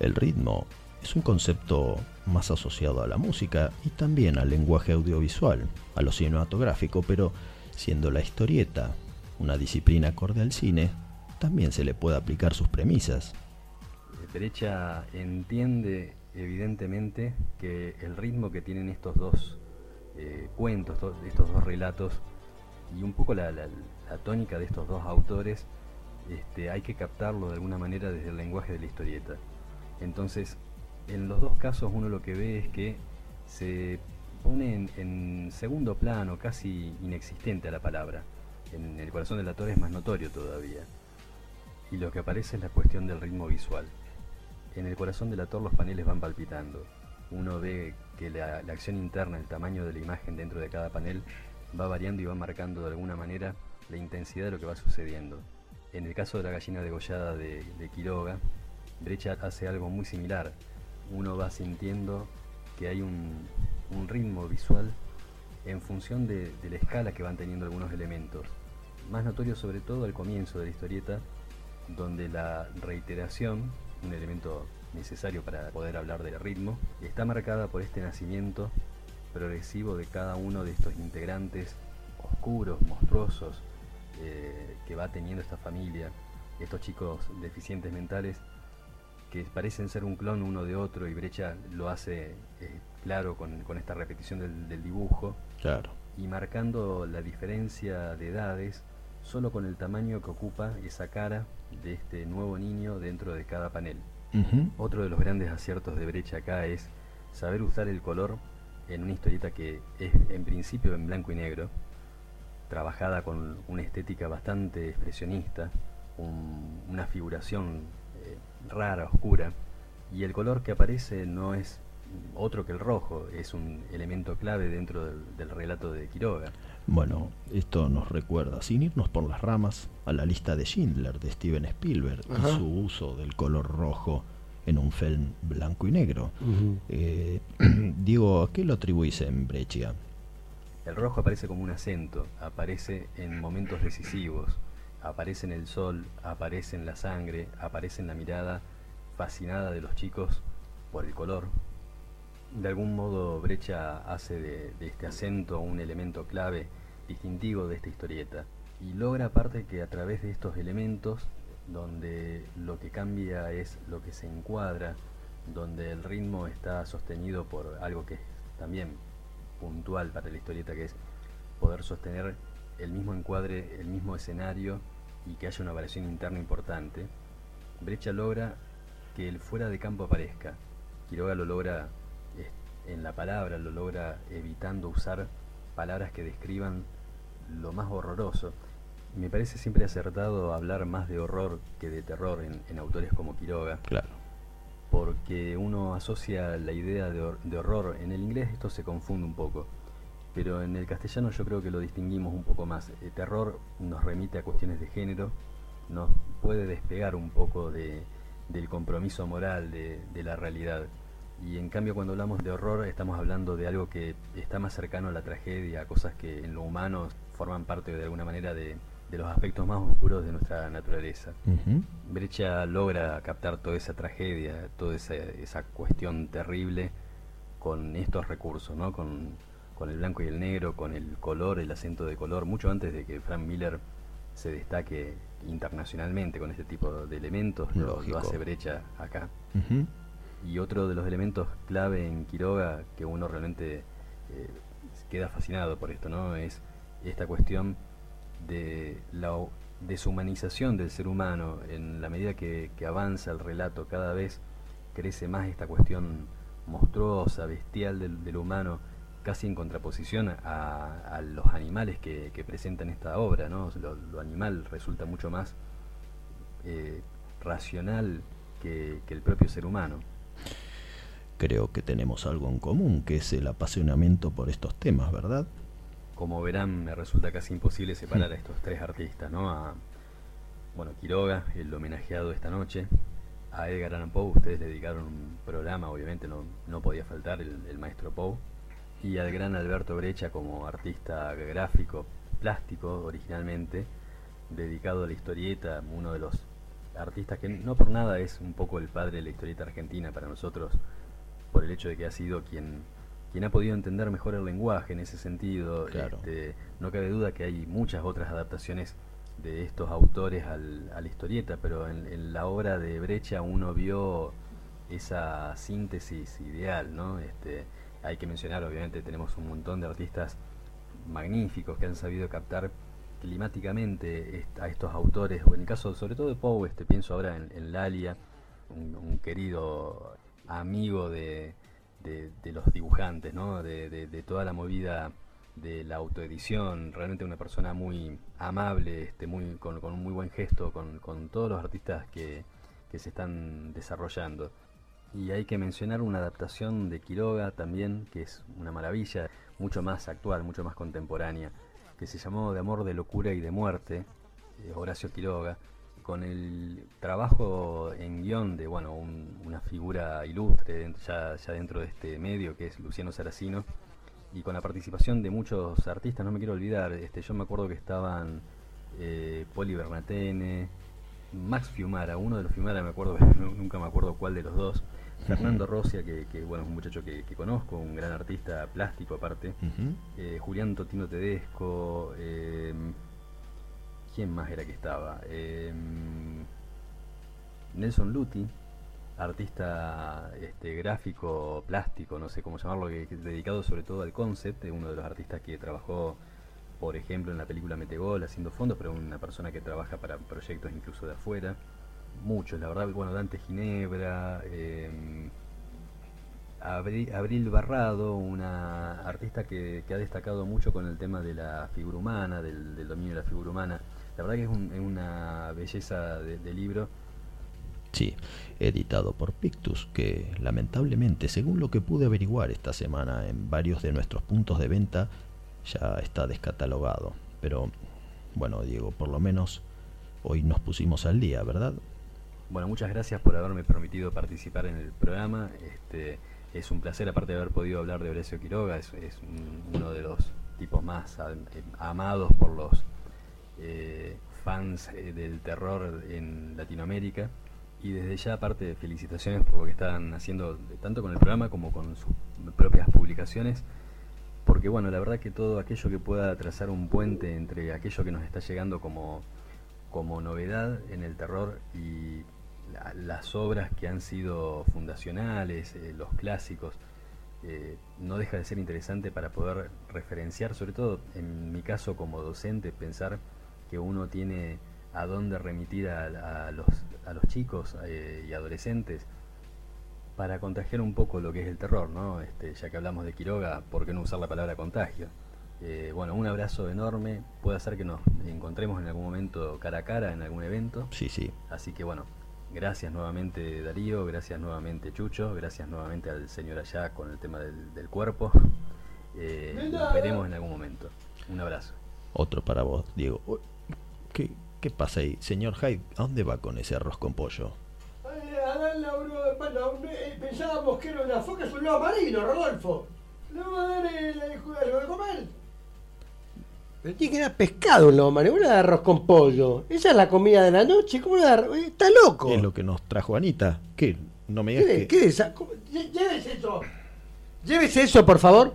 El ritmo es un concepto más asociado a la música y también al lenguaje audiovisual, a lo cinematográfico, pero siendo la historieta una disciplina acorde al cine, también se le puede aplicar sus premisas. Brecha entiende evidentemente que el ritmo que tienen estos dos eh, cuentos, to- estos dos relatos, y un poco la, tónica de estos dos autores, este, hay que captarlo de alguna manera desde el lenguaje de la historieta. Entonces, en los dos casos uno lo que ve es que se pone en, en segundo plano, casi inexistente a la palabra. En el corazón del actor es más notorio todavía. Y lo que aparece es la cuestión del ritmo visual. En el corazón del actor los paneles van palpitando. Uno ve que la, acción interna, el tamaño de la imagen dentro de cada panel va variando y va marcando de alguna manera la intensidad de lo que va sucediendo. En el caso de la gallina degollada de, de Quiroga, Brecha hace algo muy similar. Uno va sintiendo que hay un, ritmo visual en función de la escala que van teniendo algunos elementos. Más notorio sobre todo al comienzo de la historieta, donde la reiteración, un elemento necesario para poder hablar del ritmo, está marcada por este nacimiento progresivo de cada uno de estos integrantes oscuros, monstruosos, eh, que va teniendo esta familia, estos chicos deficientes mentales que parecen ser un clon uno de otro y Brecha lo hace eh, claro con, con esta repetición del, del dibujo Claro. y marcando la diferencia de edades solo con el tamaño que ocupa esa cara de este nuevo niño dentro de cada panel. Otro de los grandes aciertos de Brecha acá es saber usar el color en una historieta que es en principio en blanco y negro, trabajada con una estética bastante expresionista, un- una figuración eh, rara, oscura, y el color que aparece no es otro que el rojo, es un elemento clave dentro del, del relato de Quiroga. Bueno, esto nos recuerda, sin irnos por las ramas, a la lista de Schindler de Steven Spielberg Ajá. y su uso del color rojo en un film blanco y negro. Eh, Diego, ¿a qué lo atribuís en Breccia? El rojo aparece como un acento, aparece en momentos decisivos, aparece en el sol, aparece en la sangre, aparece en la mirada fascinada de los chicos por el color. De algún modo Brecha hace de, este acento un elemento clave, distintivo de esta historieta, y logra aparte que a través de estos elementos, donde lo que cambia es lo que se encuadra, donde el ritmo está sostenido por algo que es también puntual para la historieta, que es poder sostener el mismo encuadre, el mismo escenario y que haya una variación interna importante, Brecha logra que el fuera de campo aparezca. Quiroga lo logra en la palabra, lo logra evitando usar palabras que describan lo más horroroso. Me parece siempre acertado hablar más de horror que de terror en, en autores como Quiroga. Claro. Porque uno asocia la idea de, hor- de horror. En el inglés esto se confunde un poco. Pero en el castellano yo creo que lo distinguimos un poco más. El terror nos remite a cuestiones de género, nos puede despegar un poco de, del compromiso moral de, de la realidad. Y en cambio cuando hablamos de horror estamos hablando de algo que está más cercano a la tragedia, a cosas que en lo humano forman parte de alguna manera de, de los aspectos más oscuros de nuestra naturaleza. Brecha logra captar toda esa tragedia, toda esa, esa cuestión terrible con estos recursos, ¿no? Con, con el blanco y el negro, con el color, el acento de color, mucho antes de que Frank Miller se destaque internacionalmente con este tipo de elementos, lo, hace Brecha acá. Y otro de los elementos clave en Quiroga que uno realmente eh, queda fascinado por esto, ¿no? Es esta cuestión de la deshumanización del ser humano. En la medida que, avanza el relato, cada vez crece más esta cuestión monstruosa, bestial del, humano, casi en contraposición a, los animales que, que presentan esta obra, ¿no? Lo, animal resulta mucho más eh, racional que el propio ser humano. Creo que tenemos algo en común, que es el apasionamiento por estos temas, ¿verdad? Como verán, me resulta casi imposible separar a estos tres artistas, ¿no? A, bueno, Quiroga, el homenajeado esta noche, a Edgar Allan Poe, ustedes le dedicaron un programa, obviamente no, no podía faltar el, el maestro Poe, y al gran Alberto Brecha como artista gráfico, plástico originalmente, dedicado a la historieta, uno de los artistas que no por nada es un poco el padre de la historieta argentina para nosotros, por el hecho de que ha sido quien, quien ha podido entender mejor el lenguaje en ese sentido. Claro. Este, no cabe duda que hay muchas otras adaptaciones de estos autores al- a la historieta, pero en, en la obra de Brecha uno vio esa síntesis ideal, ¿no? Este, hay que mencionar, obviamente, tenemos un montón de artistas magníficos que han sabido captar climáticamente est- a estos autores, o en el caso sobre todo de Poe, este, pienso ahora en, en Lalia, un, un querido amigo de, de- los dibujantes, ¿no? de, toda la movida de la autoedición, realmente una persona muy amable, este, muy, con, con un muy buen gesto, con, con todos los artistas que, que se están desarrollando. Y hay que mencionar una adaptación de Quiroga también, que es una maravilla, mucho más actual, mucho más contemporánea, que se llamó De Amor, de Locura y de Muerte, eh, Horacio Quiroga, con el trabajo en guion de bueno un- una figura ilustre ya, ya dentro de este medio, que es Luciano Saracino, y con la participación de muchos artistas, no me quiero olvidar, este, yo me acuerdo que estaban eh, Poli Bernatene, Max Fiumara, uno de los Fiumara me acuerdo, nu- nunca me acuerdo cuál de los dos, Fernando Rosia, que, que, bueno, es un muchacho que, que conozco, un gran artista plástico aparte, eh, Julián Totino Tedesco, eh, ¿quién más era que estaba? Eh, Nelson Luti, artista este, gráfico, plástico, no sé cómo llamarlo, que, que dedicado sobre todo al concept, uno de los artistas que trabajó, por ejemplo, en la película Metegol haciendo fondos, pero una persona que trabaja para proyectos incluso de afuera. Muchos, la verdad, bueno, Dante Ginebra, Abri- Abril Barrado, una artista que, ha destacado mucho con el tema de la figura humana, del dominio de la figura humana. La verdad que es, un- es una belleza de, de libro. Sí, editado por Pictus, que lamentablemente, según lo que pude averiguar esta semana en varios de nuestros puntos de venta, ya está descatalogado. Pero bueno, Diego, por lo menos hoy nos pusimos al día, ¿verdad? Bueno, muchas gracias por haberme permitido participar en el programa. Este, es un placer, aparte de haber podido hablar de Horacio Quiroga, es, es un- uno de los tipos más a- eh, amados por los eh, fans eh, del terror en Latinoamérica. Y desde ya, aparte, felicitaciones por lo que están haciendo, tanto con el programa como con sus propias publicaciones. Porque, bueno, la verdad que todo aquello que pueda trazar un puente entre aquello que nos está llegando como, como novedad en el terror y la- las obras que han sido fundacionales, eh, los clásicos, no deja de ser interesante para poder referenciar, sobre todo en mi caso como docente, pensar que uno tiene a dónde remitir a, a los, a los chicos eh, y adolescentes para contagiar un poco lo que es el terror, ¿no? Este, ya que hablamos de Quiroga, ¿por qué no usar la palabra contagio? Eh, bueno, un abrazo enorme, puede ser que nos encontremos en algún momento cara a cara en algún evento. Sí, sí. Así que bueno, gracias nuevamente Darío, gracias nuevamente Chucho, gracias nuevamente al señor allá con el tema del, del cuerpo. Eh, nos veremos en algún momento. Un abrazo. Otro para vos, Diego. ¿Qué, qué pasa ahí? Señor Hyde, ¿a dónde va con ese arroz con pollo? Ay, a darle a uno de pan- no, eh, pensábamos que era una foca, es un lobo marino, Rodolfo. ¿Le vamos a dar algo de comer? Pero tiene que dar pescado un lobo marino, una de arroz con pollo. Esa es la comida de la noche, ¿cómo le da? eh, Está loco. Es lo que nos trajo Anita. ¿Qué? No me ¿Qué, digas de- que... qué esa? Llévese eso. Llévese eso, por favor.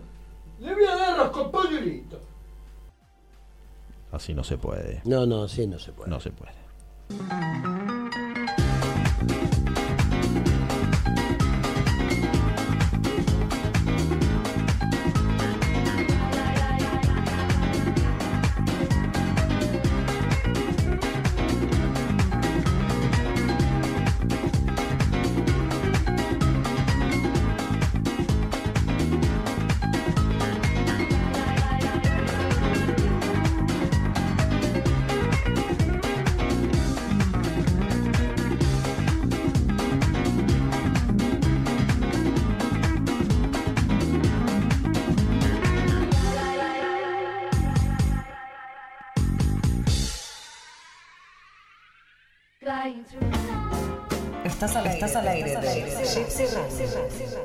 Le voy a dar arroz con pollo y listo. Así no se puede. No, no, sí, no se puede. No se puede. De Gypsy Radio.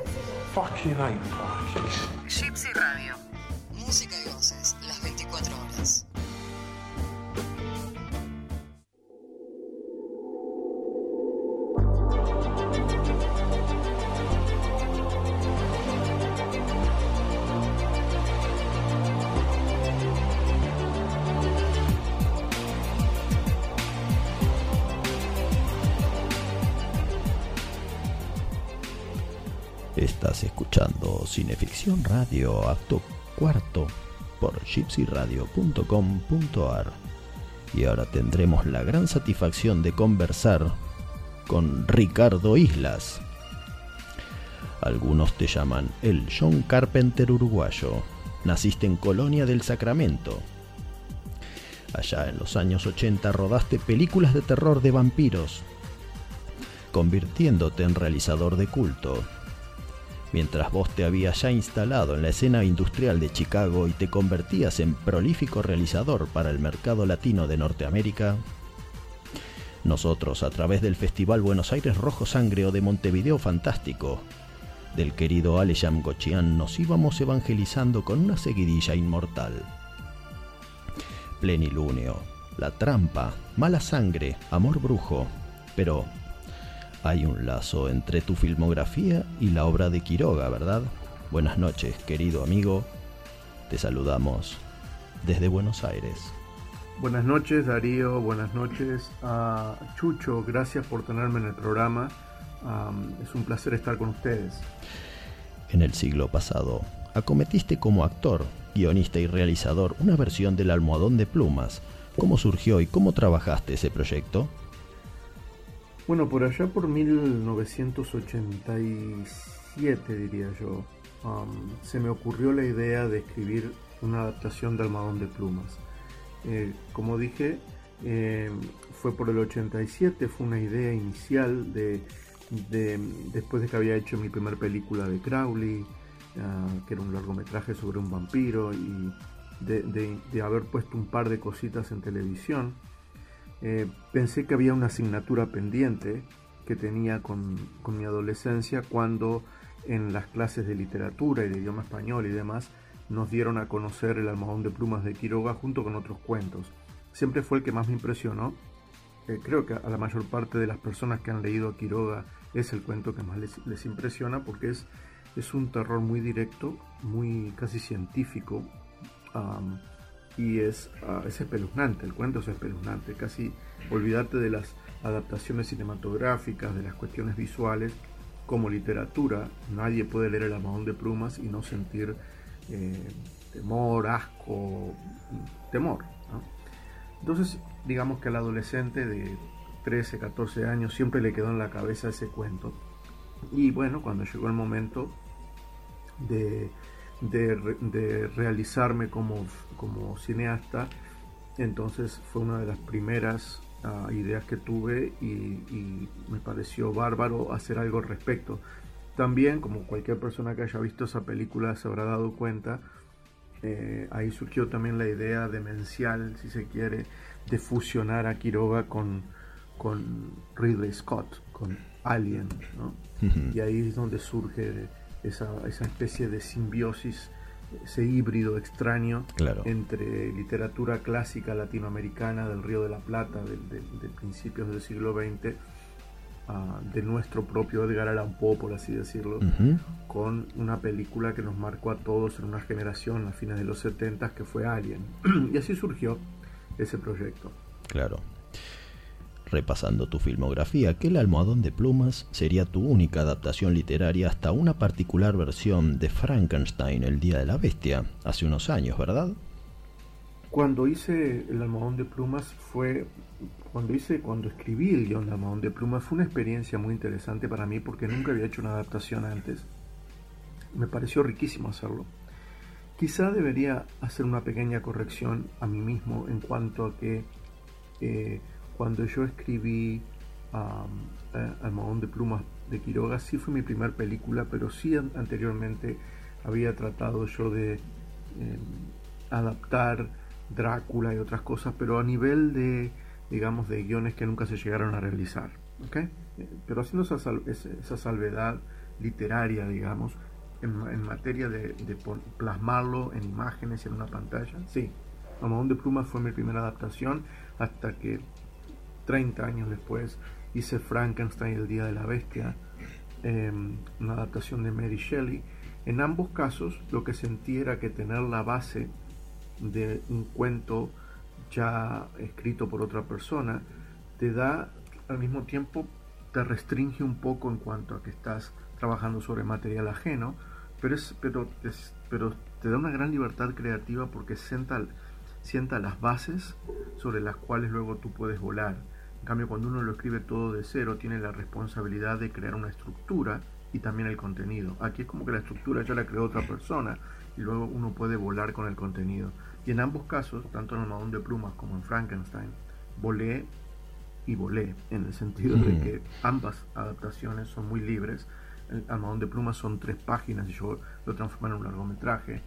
Fucking Acto cuarto, por gypsyradio.com.ar. Y ahora tendremos la gran satisfacción de conversar con Ricardo Islas. Algunos te llaman el John Carpenter uruguayo. Naciste en Colonia del Sacramento. Allá en los años 80 rodaste películas de terror de vampiros, convirtiéndote en realizador de culto. Mientras vos te habías ya instalado en la escena industrial de Chicago y te convertías en prolífico realizador para el mercado latino de Norteamérica, nosotros a través del Festival Buenos Aires Rojo Sangre o de Montevideo Fantástico, del querido Alejam Gochian, nos íbamos evangelizando con una seguidilla inmortal. Plenilunio, La Trampa, Mala Sangre, Amor Brujo, pero hay un lazo entre tu filmografía y la obra de Quiroga, ¿verdad? Buenas noches, querido amigo. Te saludamos desde Buenos Aires. Buenas noches, Darío. Buenas noches a Chucho. Gracias por tenerme en el programa. Um, es un placer estar con ustedes. En el siglo pasado, acometiste como actor, guionista y realizador una versión del Almohadón de Plumas. ¿Cómo surgió y cómo trabajaste ese proyecto? Bueno, por allá por 1987, diría yo, um, se me ocurrió la idea de escribir una adaptación de Almohadón de Plumas. Eh, como dije, eh, fue por el 87, fue una idea inicial de, de, después de que había hecho mi primera película de Crowley, uh, que era un largometraje sobre un vampiro, y de, haber puesto un par de cositas en televisión. Eh, pensé que había una asignatura pendiente que tenía con, con mi adolescencia cuando en las clases de literatura y de idioma español y demás nos dieron a conocer el almohadón de plumas de Quiroga junto con otros cuentos. Siempre fue el que más me impresionó. Eh, creo que a la mayor parte de las personas que han leído a Quiroga es el cuento que más les, les impresiona porque es, es, un terror muy directo, muy casi científico um, y es, uh, es espeluznante, el cuento es espeluznante, casi olvídate de las adaptaciones cinematográficas, de las cuestiones visuales, como literatura, nadie puede leer el almohadón de plumas y no sentir eh, temor, asco, temor. Entonces, digamos que al adolescente de 13, 14 años siempre le quedó en la cabeza ese cuento. Y bueno, cuando llegó el momento de, de, de realizarme como, como, cineasta, entonces fue una de las primeras uh, ideas que tuve y, y me pareció bárbaro hacer algo al respecto. También, como cualquier persona que haya visto esa película se habrá dado cuenta, eh, ahí surgió también la idea demencial, si se quiere, de fusionar a Quiroga con, con Ridley Scott, con Alien. ¿no? y ahí es donde surge esa, esa, especie de simbiosis, ese híbrido extraño claro. entre literatura clásica latinoamericana del Río de la Plata, de, de, de principios del siglo XX, Uh, de nuestro propio Edgar Allan Poe, por así decirlo, uh -huh. con una película que nos marcó a todos en una generación a fines de los 70 que fue Alien. y así surgió ese proyecto. Claro. Repasando tu filmografía, aquel almohadón de plumas sería tu única adaptación literaria hasta una particular versión de Frankenstein, El Día de la Bestia, hace unos años, ¿verdad? Cuando hice el almohadón de plumas fue cuando hice, cuando escribí el guion de Almohadón de Plumas fue una experiencia muy interesante para mí porque nunca había hecho una adaptación antes. Me pareció riquísimo hacerlo. Quizá debería hacer una pequeña corrección a mí mismo en cuanto a que eh, cuando yo escribí um, eh, Almohadón de Plumas de Quiroga sí fue mi primera película, pero sí an anteriormente había tratado yo de eh, adaptar Drácula y otras cosas, pero a nivel de digamos, de guiones que nunca se llegaron a realizar. ¿okay? Pero haciendo esa, sal esa salvedad literaria, digamos, en, materia de, de, plasmarlo en imágenes en una pantalla, sí. Amadón de Plumas fue mi primera adaptación hasta que 30 años después hice Frankenstein el Día de la Bestia, eh, una adaptación de Mary Shelley. En ambos casos lo que sentí era que tener la base de un cuento ya escrito por otra persona, te da al mismo tiempo te restringe un poco en cuanto a que estás trabajando sobre material ajeno, pero, es, pero, es, pero te da una gran libertad creativa porque sienta, sienta las bases sobre las cuales luego tú puedes volar. En cambio, cuando uno lo escribe todo de cero, tiene la responsabilidad de crear una estructura y también el contenido. Aquí es como que la estructura ya la creó otra persona y luego uno puede volar con el contenido. Y en ambos casos, tanto en el Madón de Plumas como en Frankenstein, volé y volé, en el sentido de que ambas adaptaciones son muy libres. El Almadón de Plumas son tres páginas y yo lo transformé en un largometraje.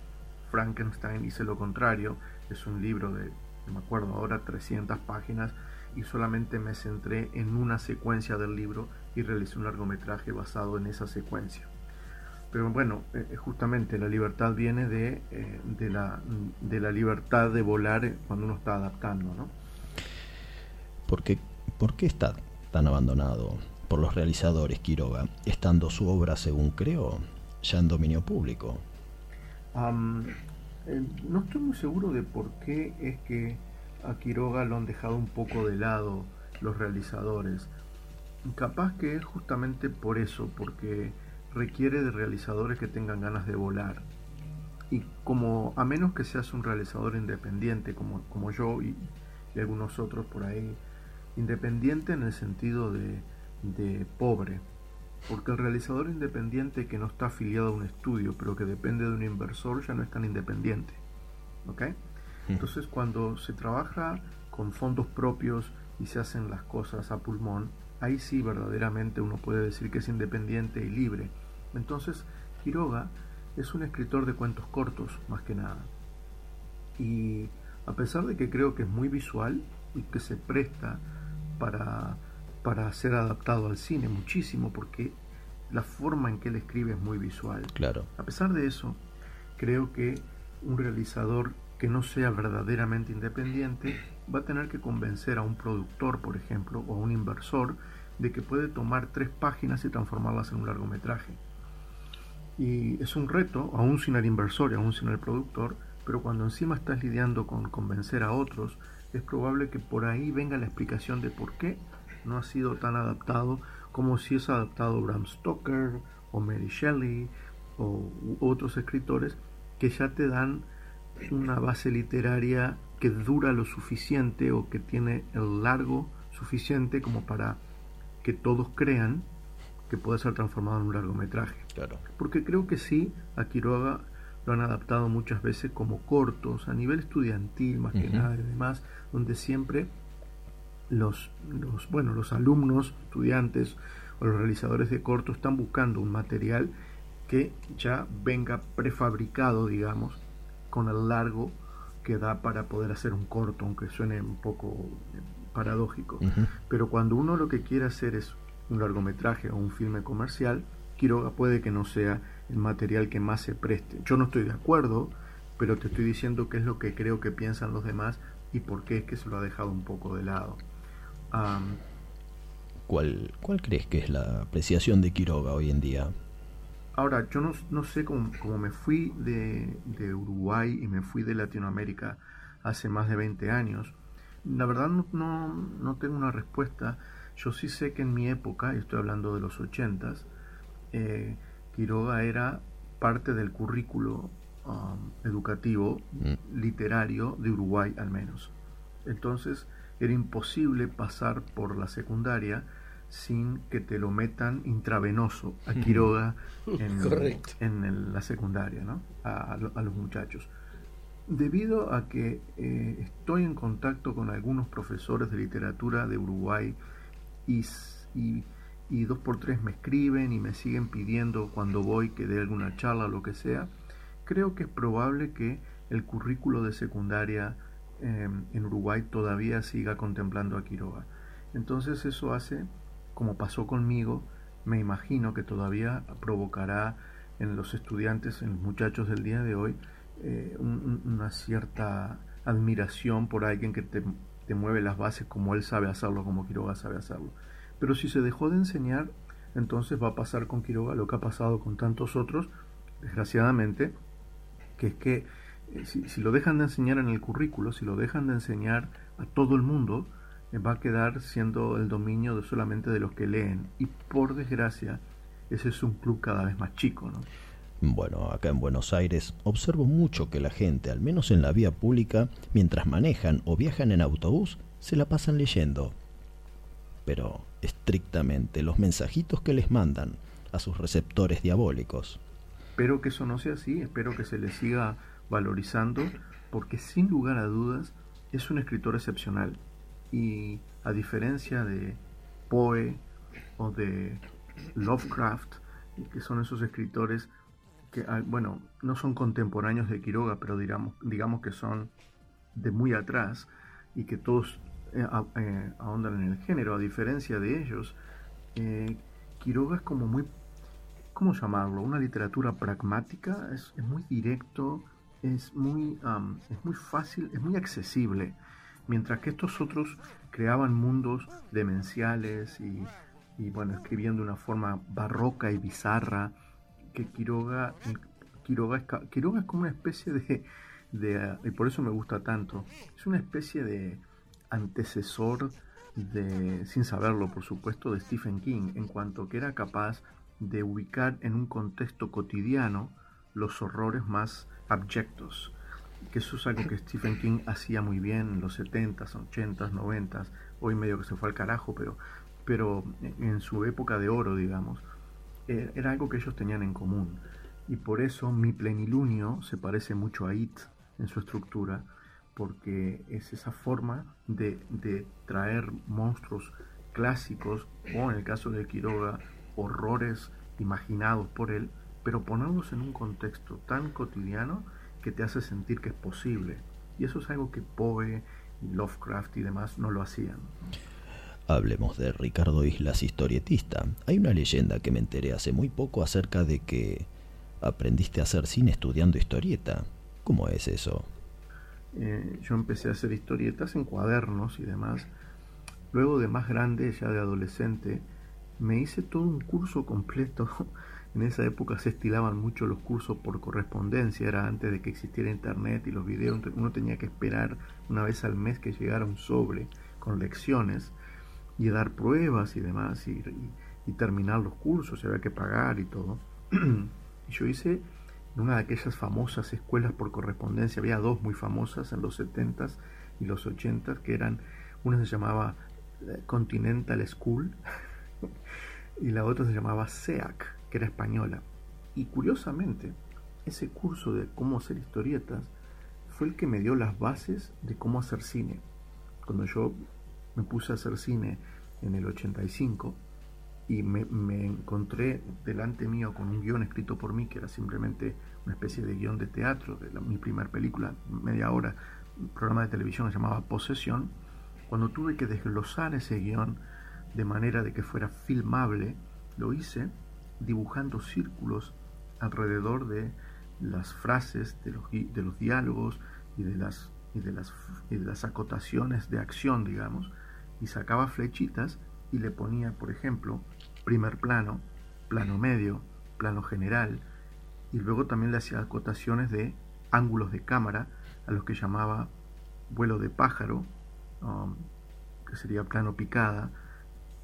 Frankenstein hice lo contrario, es un libro de, no me acuerdo ahora, 300 páginas y solamente me centré en una secuencia del libro y realicé un largometraje basado en esa secuencia. Pero bueno, eh, justamente la libertad viene de, eh, de, la, de la libertad de volar cuando uno está adaptando, ¿no? ¿Por qué, ¿Por qué está tan abandonado por los realizadores Quiroga, estando su obra, según creo, ya en dominio público? Um, eh, no estoy muy seguro de por qué es que a Quiroga lo han dejado un poco de lado los realizadores. Capaz que es justamente por eso, porque requiere de realizadores que tengan ganas de volar. Y como a menos que seas un realizador independiente como, como yo y, algunos otros por ahí, independiente en el sentido de, de pobre, porque el realizador independiente que no está afiliado a un estudio, pero que depende de un inversor, ya no es tan independiente. ¿Ok? Entonces, cuando se trabaja con fondos propios y se hacen las cosas a pulmón, ahí sí verdaderamente uno puede decir que es independiente y libre. Entonces, Quiroga es un escritor de cuentos cortos, más que nada. Y a pesar de que creo que es muy visual y que se presta para, para ser adaptado al cine muchísimo, porque la forma en que él escribe es muy visual. Claro. A pesar de eso, creo que un realizador que no sea verdaderamente independiente va a tener que convencer a un productor, por ejemplo, o a un inversor de que puede tomar tres páginas y transformarlas en un largometraje. Y es un reto, aún sin el inversor y aún sin el productor, pero cuando encima estás lidiando con convencer a otros, es probable que por ahí venga la explicación de por qué no ha sido tan adaptado como si es adaptado Bram Stoker o Mary Shelley o otros escritores que ya te dan una base literaria que dura lo suficiente o que tiene el largo suficiente como para que todos crean que puede ser transformado en un largometraje. Claro. Porque creo que sí, a Quiroga lo han adaptado muchas veces como cortos, a nivel estudiantil más que nada y demás, donde siempre los, los, bueno, los alumnos, estudiantes o los realizadores de cortos están buscando un material que ya venga prefabricado, digamos, con el largo que da para poder hacer un corto, aunque suene un poco paradójico. Pero cuando uno lo que quiere hacer es un largometraje o un filme comercial, Quiroga puede que no sea el material que más se preste. Yo no estoy de acuerdo, pero te estoy diciendo qué es lo que creo que piensan los demás y por qué es que se lo ha dejado un poco de lado. ¿Cuál, ¿Cuál crees que es la apreciación de Quiroga hoy en día? Ahora, yo no, no sé cómo, cómo me fui de, de Uruguay y me fui de Latinoamérica hace más de 20 años. La verdad no, no, no tengo una respuesta. Yo sí sé que en mi época, y estoy hablando de los 80s, eh, Quiroga era parte del currículo um, educativo, literario de Uruguay al menos. Entonces era imposible pasar por la secundaria sin que te lo metan intravenoso a Quiroga en, Correcto. en el- la secundaria, ¿no? a, a lo- a los muchachos. Debido a que eh, estoy en contacto con algunos profesores de literatura de Uruguay y, s- y, y dos por tres me escriben y me siguen pidiendo cuando voy que dé alguna charla o lo que sea, creo que es probable que el currículo de secundaria eh, en Uruguay todavía siga contemplando a Quiroga. Entonces eso hace, como pasó conmigo, me imagino que todavía provocará en los estudiantes, en los muchachos del día de hoy, eh, un- un- una cierta admiración por alguien que te, mueve las bases como él sabe hacerlo, como Quiroga sabe hacerlo. Pero si se dejó de enseñar, entonces va a pasar con Quiroga lo que ha pasado con tantos otros, desgraciadamente, que es que eh, si lo dejan de enseñar en el currículo, si lo dejan de enseñar a todo el mundo, va a quedar siendo el dominio de solamente de los que leen. Y por desgracia, ese es un club cada vez más chico, ¿no? Bueno, acá en Buenos Aires observo mucho que la gente, al menos en la vía pública, mientras manejan o viajan en autobús, se la pasan leyendo. Pero estrictamente los mensajitos que les mandan a sus receptores diabólicos. Espero que eso no sea así, espero que se le siga valorizando, porque sin lugar a dudas es un escritor excepcional. Y a diferencia de Poe o de Lovecraft, que son esos escritores que, ah, bueno, no son contemporáneos de Quiroga, pero digamos, digamos que son de muy atrás y que todos eh, eh, ahondan en el género. A diferencia de ellos, eh, Quiroga es como muy, ¿cómo llamarlo? Una literatura pragmática, es, es muy directo, es muy, es muy fácil, es muy accesible. Mientras que estos otros creaban mundos demenciales y, y bueno, escribían de una forma barroca y bizarra, que Quiroga, Quiroga, es, Quiroga es como una especie de, de, y por eso me gusta tanto, es una especie de antecesor de, sin saberlo por supuesto, de Stephen King, en cuanto que era capaz de ubicar en un contexto cotidiano los horrores más abyectos, que eso es algo que Stephen King hacía muy bien en los 70s, 80s, 90s, hoy medio que se fue al carajo, pero, pero en su época de oro, digamos, eh, era algo que ellos tenían en común. Y por eso mi plenilunio se parece mucho a It en su estructura, porque es esa forma de, de traer monstruos clásicos, o en el caso de Quiroga, horrores imaginados por él, pero ponerlos en un contexto tan cotidiano que te hace sentir que es posible. Y eso es algo que Poe y Lovecraft y demás no lo hacían. Hablemos de Ricardo Islas, historietista. Hay una leyenda que me enteré hace muy poco acerca de que aprendiste a hacer cine estudiando historieta. ¿Cómo es eso? Eh, yo empecé a hacer historietas en cuadernos y demás. Luego de más grande, ya de adolescente, me hice todo un curso completo. En esa época se estilaban mucho los cursos por correspondencia, era antes de que existiera internet y los videos, uno tenía que esperar una vez al mes que llegara un sobre con lecciones y dar pruebas y demás y, terminar los cursos, y había que pagar y todo. y yo hice en una de aquellas famosas escuelas por correspondencia, había dos muy famosas en los 70s y los 80s, que eran, una se llamaba eh, Continental School y la otra se llamaba SEAC, que era española. Y curiosamente, ese curso de cómo hacer historietas fue el que me dio las bases de cómo hacer cine. Cuando yo me puse a hacer cine en el 85 y me, encontré delante mío con un guion escrito por mí que era simplemente una especie de guion de teatro de mi primera película, media hora, un programa de televisión que se llamaba Posesión, cuando tuve que desglosar ese guion de manera de que fuera filmable, lo hice dibujando círculos alrededor de las frases, de los, de los diálogos y de las, y de las, de las acotaciones de acción, digamos, y sacaba flechitas y le ponía, por ejemplo, primer plano, plano medio, plano general, y luego también le hacía acotaciones de ángulos de cámara a los que llamaba vuelo de pájaro, um, que sería plano picada,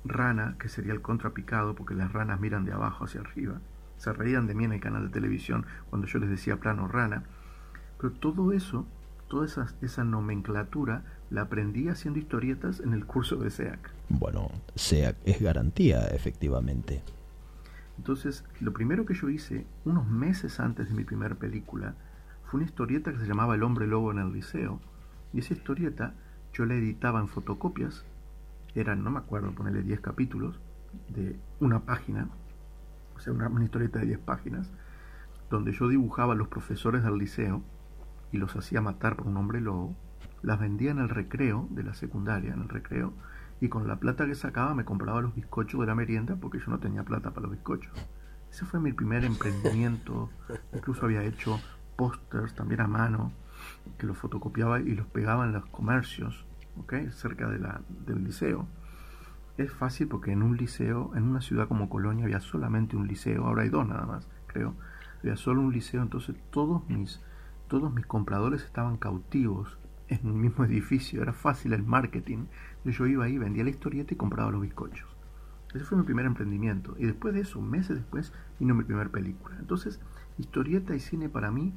rana, que sería el contrapicado, porque las ranas miran de abajo hacia arriba. Se reían de mí en el canal de televisión cuando yo les decía plano rana. Pero todo eso, toda esa, esa nomenclatura la aprendí haciendo historietas en el curso de SEAC. Bueno, SEAC es garantía, efectivamente. Entonces, lo primero que yo hice, unos meses antes de mi primera película, fue una historieta que se llamaba El hombre lobo en el liceo. Y esa historieta yo la editaba en fotocopias, eran, no me acuerdo, ponerle 10 capítulos de una página, o sea, una, una historieta de 10 páginas, donde yo dibujaba a los profesores del liceo y los hacía matar por un hombre lobo las vendía en el recreo de la secundaria, en el recreo, y con la plata que sacaba me compraba los bizcochos de la merienda porque yo no tenía plata para los bizcochos. Ese fue mi primer emprendimiento. Incluso había hecho pósters también a mano, que los fotocopiaba y los pegaba en los comercios, ¿okay? cerca de la, del liceo. Es fácil porque en un liceo, en una ciudad como Colonia, había solamente un liceo, ahora hay dos nada más, creo. Había solo un liceo, entonces todos mis, todos mis compradores estaban cautivos en el mismo edificio. Era fácil el marketing Yo iba ahí, vendía la historieta y compraba los bizcochos. Ese fue mi primer emprendimiento. Y después de eso, meses después, vino mi primer película. Entonces, historieta y cine para mí,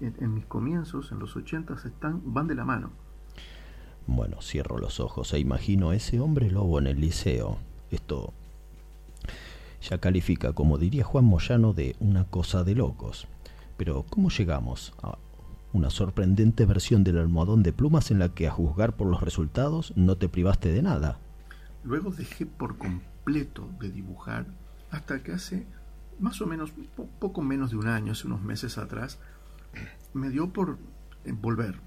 en, en mis comienzos, en los 80, están, van de la mano. Bueno, cierro los ojos e imagino a ese hombre lobo en el liceo. Esto ya califica, como diría Juan Moyano, de una cosa de locos. Pero, ¿cómo llegamos a una sorprendente versión del almohadón de plumas en la que, a juzgar por los resultados, no te privaste de nada? Luego dejé por completo de dibujar hasta que hace más o menos, poco menos de un año, hace unos meses atrás, me dio por volver.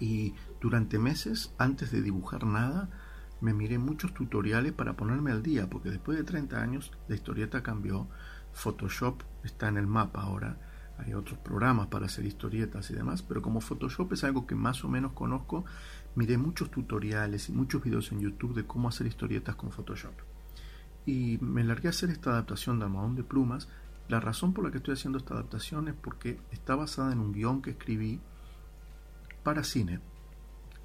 Y durante meses, antes de dibujar nada, me miré muchos tutoriales para ponerme al día, porque después de 30 años la historieta cambió, Photoshop está en el mapa ahora, hay otros programas para hacer historietas y demás, pero como Photoshop es algo que más o menos conozco, miré muchos tutoriales y muchos videos en YouTube de cómo hacer historietas con Photoshop. Y me largué a hacer esta adaptación de Almohadón de Plumas. La razón por la que estoy haciendo esta adaptación es porque está basada en un guion que escribí para cine,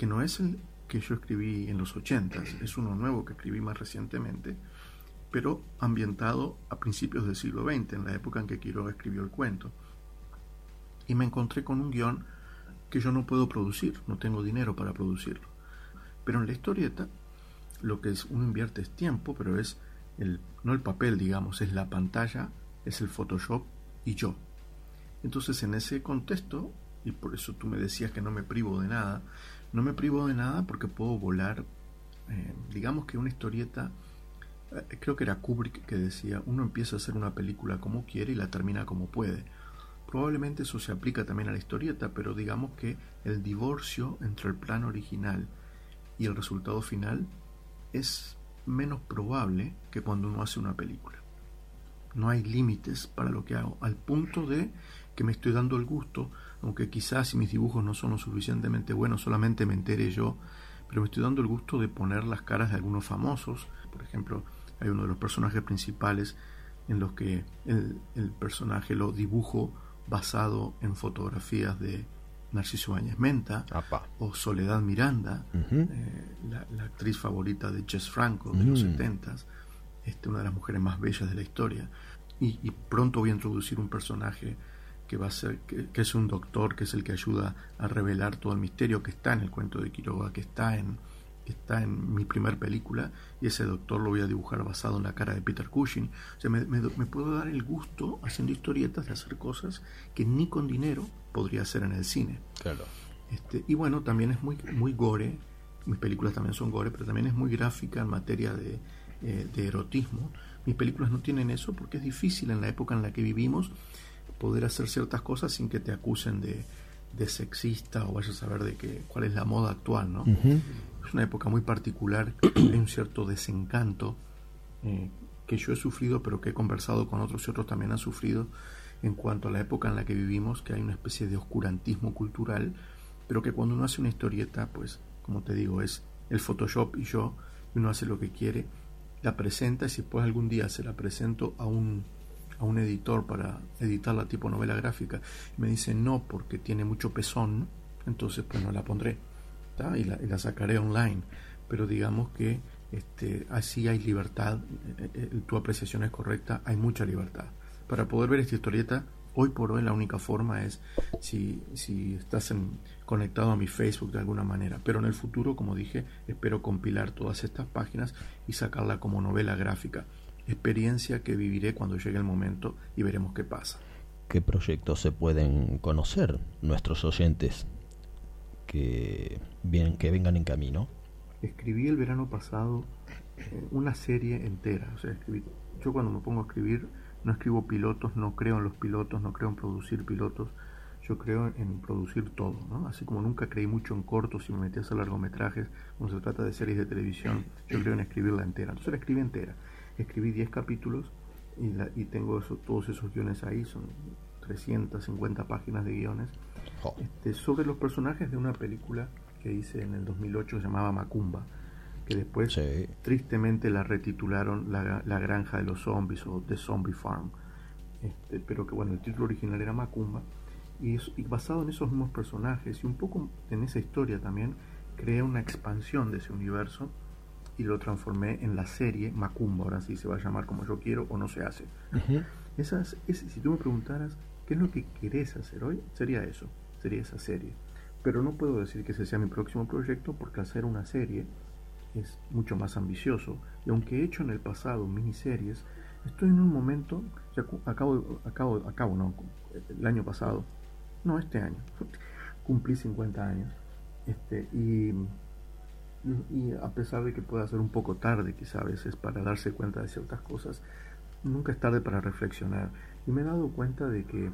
que no es el que yo escribí en los 80, es uno nuevo que escribí más recientemente, pero ambientado a principios del siglo XX, en la época en que Quiroga escribió el cuento. Y me encontré con un guion que yo no puedo producir, no tengo dinero para producirlo. Pero en la historieta, lo que es, uno invierte es tiempo, pero es el, no el papel, digamos, es la pantalla, es el Photoshop y yo. Entonces en ese contexto, y por eso tú me decías que no me privo de nada, no me privo de nada porque puedo volar, eh, digamos que una historieta, eh, creo que era Kubrick que decía, uno empieza a hacer una película como quiere y la termina como puede. Probablemente eso se aplica también a la historieta, pero digamos que el divorcio entre el plan original y el resultado final es menos probable que cuando uno hace una película. No hay límites para lo que hago, al punto de que me estoy dando el gusto, aunque quizás si mis dibujos no son lo suficientemente buenos, solamente me entere yo, pero me estoy dando el gusto de poner las caras de algunos famosos. Por ejemplo, hay uno de los personajes principales en los que el, el personaje lo dibujo basado en fotografías de Narciso Áñez Menta o Soledad Miranda, eh, la, la, actriz favorita de Jess Franco de los 70 este, una de las mujeres más bellas de la historia. Y, y, pronto voy a introducir un personaje que va a ser, que, que, es un doctor, que es el que ayuda a revelar todo el misterio que está en el cuento de Quiroga, que está en, que está en mi primer película, y ese doctor lo voy a dibujar basado en la cara de Peter Cushing. O sea, me, me, me puedo dar el gusto haciendo historietas de hacer cosas que ni con dinero podría hacer en el cine. Claro. Este, y bueno, también es muy, muy gore, mis películas también son gore, pero también es muy gráfica en materia de, eh, de erotismo. Mis películas no tienen eso porque es difícil en la época en la que vivimos poder hacer ciertas cosas sin que te acusen de, de sexista o vayas a saber de que, cuál es la moda actual, ¿no? Uh -huh. Es una época muy particular, hay un cierto desencanto eh, que yo he sufrido, pero que he conversado con otros y otros también han sufrido en cuanto a la época en la que vivimos, que hay una especie de oscurantismo cultural, pero que cuando uno hace una historieta, pues, como te digo, es el Photoshop y yo, uno hace lo que quiere, la presenta y si después algún día se la presento a un, a un editor para editarla tipo novela gráfica, y me dice no porque tiene mucho pezón, entonces pues no la pondré y la, sacaré online. Pero digamos que este, así hay libertad, eh, eh, tu apreciación es correcta, hay mucha libertad. Para poder ver esta historieta, hoy por hoy la única forma es si, si estás conectado a mi Facebook de alguna manera. Pero en el futuro, como dije, espero compilar todas estas páginas y sacarla como novela gráfica. Experiencia que viviré cuando llegue el momento y veremos qué pasa. ¿Qué proyectos se pueden conocer nuestros oyentes que, bien, que vengan en camino? Escribí el verano pasado eh, una serie entera. O sea, escribí, yo cuando me pongo a escribir no escribo pilotos, no creo en los pilotos, no creo en producir pilotos, yo creo en producir todo, ¿no? Así como nunca creí mucho en cortos y me metí a hacer largometrajes, cuando se trata de series de televisión, yo creo en escribirla entera. Entonces la escribí entera. Escribí 10 capítulos y, la, y tengo eso, todos esos guiones ahí, son 350 páginas de guiones, oh. este, sobre los personajes de una película que hice en el 2008 se llamaba Macumba que después sí. tristemente la retitularon la, la, Granja de los Zombies o The Zombie Farm. Este, pero que bueno, el título original era Macumba. Y, es, y, basado en esos mismos personajes y un poco en esa historia también, creé una expansión de ese universo y lo transformé en la serie Macumba, ahora sí se va a llamar como yo quiero o no se hace. Esas, ese- si tú me preguntaras qué es lo que querés hacer hoy, sería eso, sería esa serie. Pero no puedo decir que ese sea mi próximo proyecto porque hacer una serie es mucho más ambicioso. Y aunque he hecho en el pasado miniseries, estoy en un momento, ya acabo, acabo, acabo, no, el año pasado, no, este año, cumplí 50 años. Este, y, y- a pesar de que pueda ser un poco tarde quizá a veces para darse cuenta de ciertas cosas, nunca es tarde para reflexionar. Y me he dado cuenta de que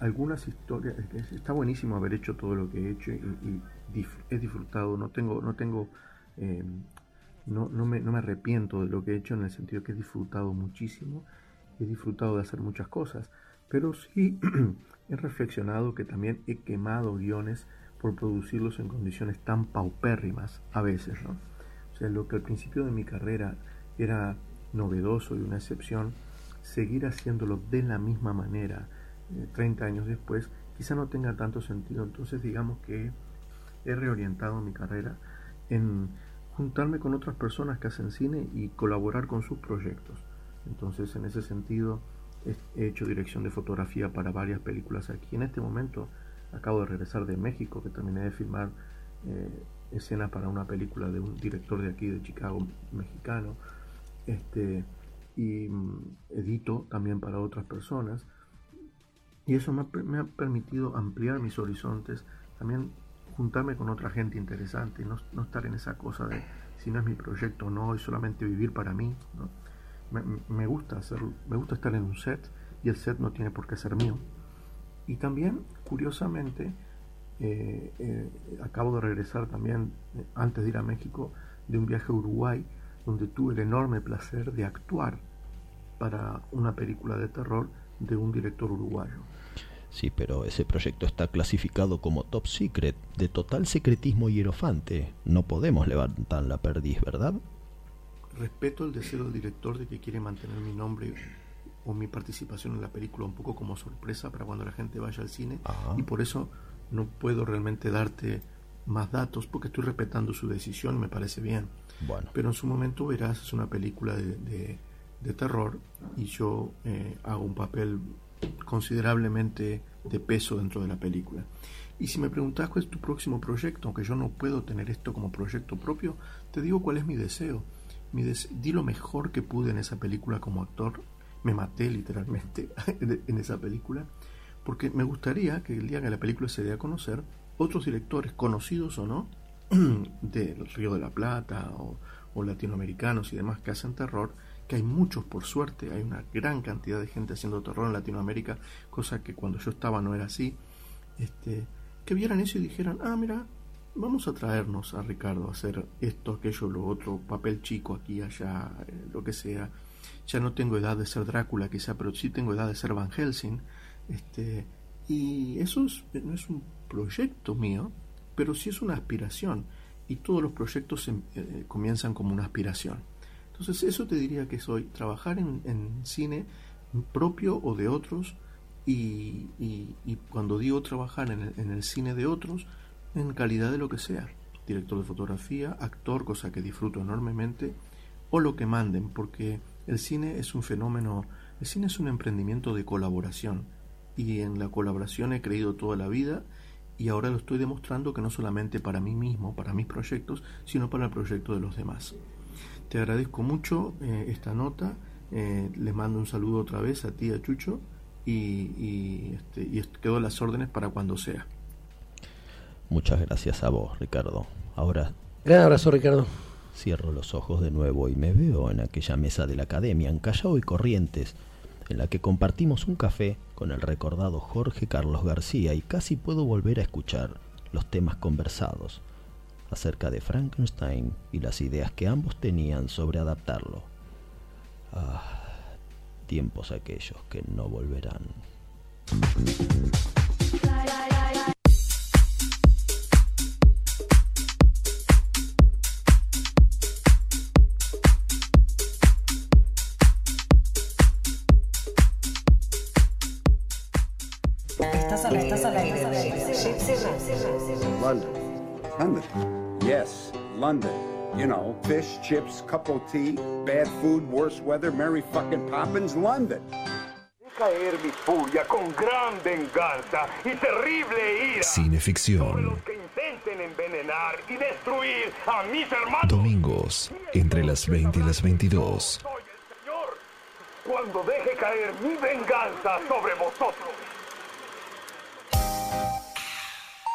algunas historias, está buenísimo haber hecho todo lo que he hecho y, y he disfrutado, no tengo, no tengo, eh, no, no, me, no me arrepiento de lo que he hecho en el sentido que he disfrutado muchísimo, he disfrutado de hacer muchas cosas, pero sí he reflexionado que también he quemado guiones por producirlos en condiciones tan paupérrimas a veces, ¿no? O sea, lo que al principio de mi carrera era novedoso y una excepción, seguir haciéndolo de la misma manera eh, 30 años después quizá no tenga tanto sentido. Entonces digamos que he reorientado mi carrera en juntarme con otras personas que hacen cine y colaborar con sus proyectos. Entonces en ese sentido he- he hecho dirección de fotografía para varias películas aquí. En este momento acabo de regresar de México que terminé de filmar eh, escenas para una película de un director de aquí de Chicago mexicano. Este, y mm, edito también para otras personas. Y eso me ha, permitido ampliar mis horizontes, también juntarme con otra gente interesante, no, estar en esa cosa de si no es mi proyecto o no, y solamente vivir para mí. Me, me gusta hacer, me gusta estar en un set y el set no tiene por qué ser mío. Y también, curiosamente, eh, eh, acabo de regresar también, eh, antes de ir a México, de un viaje a Uruguay, donde tuve el enorme placer de actuar para una película de terror de un director uruguayo. Sí, pero ese proyecto está clasificado como top secret, de total secretismo hierofante. No podemos levantar la perdiz, ¿verdad? Respeto el deseo del director de que quiere mantener mi nombre o mi participación en la película un poco como sorpresa para cuando la gente vaya al cine Ajá. y por eso no puedo realmente darte más datos porque estoy respetando su decisión me parece bien. Bueno, Pero en su momento verás, es una película de, de- de terror y yo eh, hago un papel considerablemente de peso dentro de la película. Y si me preguntas cuál es tu próximo proyecto, aunque yo no puedo tener esto como proyecto propio, te digo cuál es mi deseo. Mi des- di lo mejor que pude en esa película como actor. Me maté literalmente en esa película. Porque me gustaría que el día que la película se dé a conocer, otros directores, conocidos o no, del Río de la Plata o, o latinoamericanos y demás que hacen terror, que hay muchos por suerte, hay una gran cantidad de gente haciendo terror en Latinoamérica, cosa que cuando yo estaba no era así, este, que vieran eso y dijeran, ah, mira, vamos a traernos a Ricardo a hacer esto, aquello, lo otro, papel chico aquí, allá, eh, lo que sea. Ya no tengo edad de ser Drácula quizá, pero sí tengo edad de ser Van Helsing. Este, y eso es- no es un proyecto mío, pero sí es una aspiración. Y todos los proyectos em- eh, comienzan como una aspiración. Entonces eso te diría que soy trabajar en, en cine propio o de otros y, y- y cuando digo trabajar en el, en el cine de otros, en calidad de lo que sea, director de fotografía, actor, cosa que disfruto enormemente, o lo que manden, porque el cine es un fenómeno, el cine es un emprendimiento de colaboración y en la colaboración he creído toda la vida y ahora lo estoy demostrando que no solamente para mí mismo, para mis proyectos, sino para el proyecto de los demás. Te agradezco mucho eh, esta nota, eh, les mando un saludo otra vez a ti, a Chucho, y, y, este, y quedo a las órdenes para cuando sea. muchas gracias a vos, Ricardo. Ahora Gran abrazo, Ricardo. Cierro los ojos de nuevo y me veo en aquella mesa de la academia, en Callao y Corrientes, en la que compartimos un café con el recordado Jorge Carlos García y casi puedo volver a escuchar los temas conversados acerca de Frankenstein y las ideas que ambos tenían sobre adaptarlo. Ah, tiempos aquellos que no volverán. London. London. Yes, London. You know, fish, chips, cup of tea, bad food, worse weather, Merry fucking Poppins, London. caer mi furia con gran venganza y terrible ira. Cineficción. Que intenten envenenar y destruir a mis hermanos. Domingos, entre las 20 y las 22. Cuando deje caer mi venganza sobre vosotros.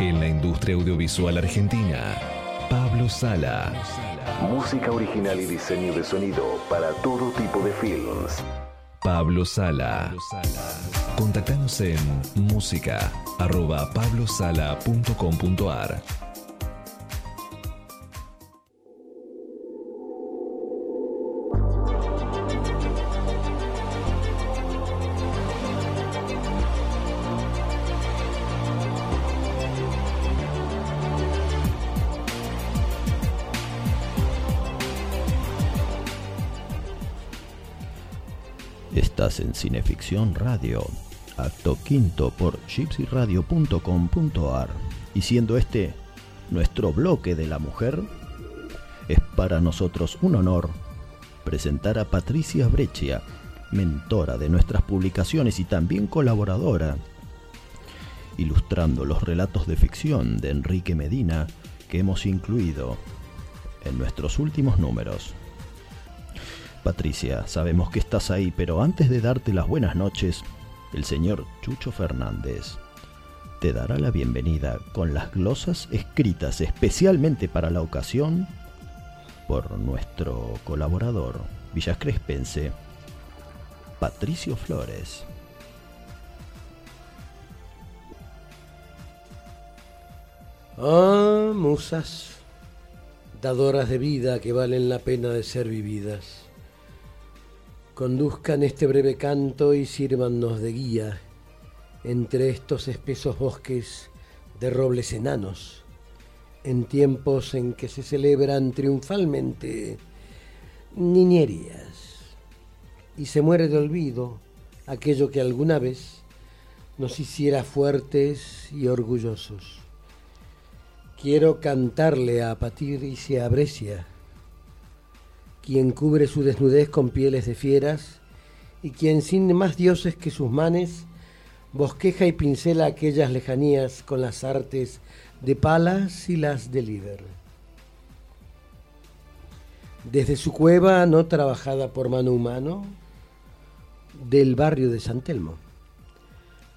En la industria audiovisual argentina, Pablo Sala. Música original y diseño de sonido para todo tipo de films. Pablo Sala. Contactanos en música@pablosala.com.ar. Estás en Cineficción Radio, acto quinto por gypsyradio.com.ar. Y siendo este nuestro bloque de la mujer, es para nosotros un honor presentar a Patricia Breccia, mentora de nuestras publicaciones y también colaboradora, ilustrando los relatos de ficción de Enrique Medina que hemos incluido en nuestros últimos números. Patricia, sabemos que estás ahí, pero antes de darte las buenas noches, el señor Chucho Fernández te dará la bienvenida con las glosas escritas especialmente para la ocasión por nuestro colaborador Villas Crespense, Patricio Flores. Ah, musas, dadoras de vida que valen la pena de ser vividas. Conduzcan este breve canto y sírvannos de guía entre estos espesos bosques de robles enanos, en tiempos en que se celebran triunfalmente niñerías y se muere de olvido aquello que alguna vez nos hiciera fuertes y orgullosos. Quiero cantarle a Patricia Brescia, quien cubre su desnudez con pieles de fieras y quien sin más dioses que sus manes bosqueja y pincela aquellas lejanías con las artes de palas y las de líder. Desde su cueva no trabajada por mano humano, del barrio de San Telmo.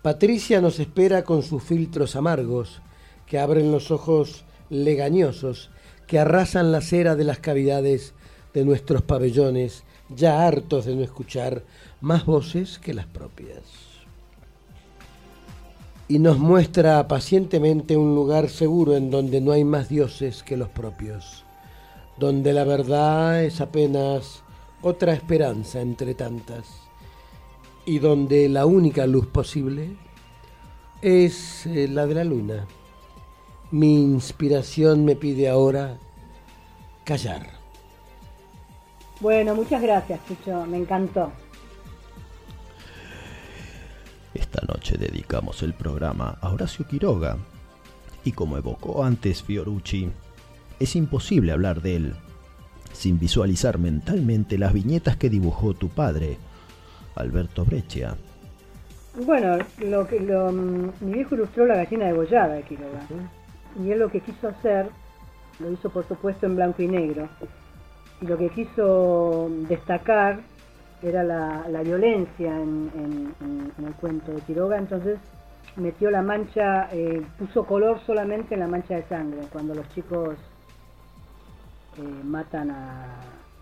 Patricia nos espera con sus filtros amargos, que abren los ojos legañosos, que arrasan la cera de las cavidades de nuestros pabellones, ya hartos de no escuchar más voces que las propias. Y nos muestra pacientemente un lugar seguro en donde no hay más dioses que los propios, donde la verdad es apenas otra esperanza entre tantas, y donde la única luz posible es eh, la de la luna. Mi inspiración me pide ahora callar. Bueno, muchas gracias, Chucho, me encantó. Esta noche dedicamos el programa a Horacio Quiroga. Y como evocó antes Fiorucci, es imposible hablar de él sin visualizar mentalmente las viñetas que dibujó tu padre, Alberto Breccia. Bueno, lo que lo, mm, mi viejo ilustró la gallina degollada de Quiroga. Y él lo que quiso hacer, lo hizo por supuesto en blanco y negro. Lo que quiso destacar era la, la violencia en, en- en- en el cuento de Quiroga, entonces metió la mancha, eh, puso color solamente en la mancha de sangre, cuando los chicos eh, matan a,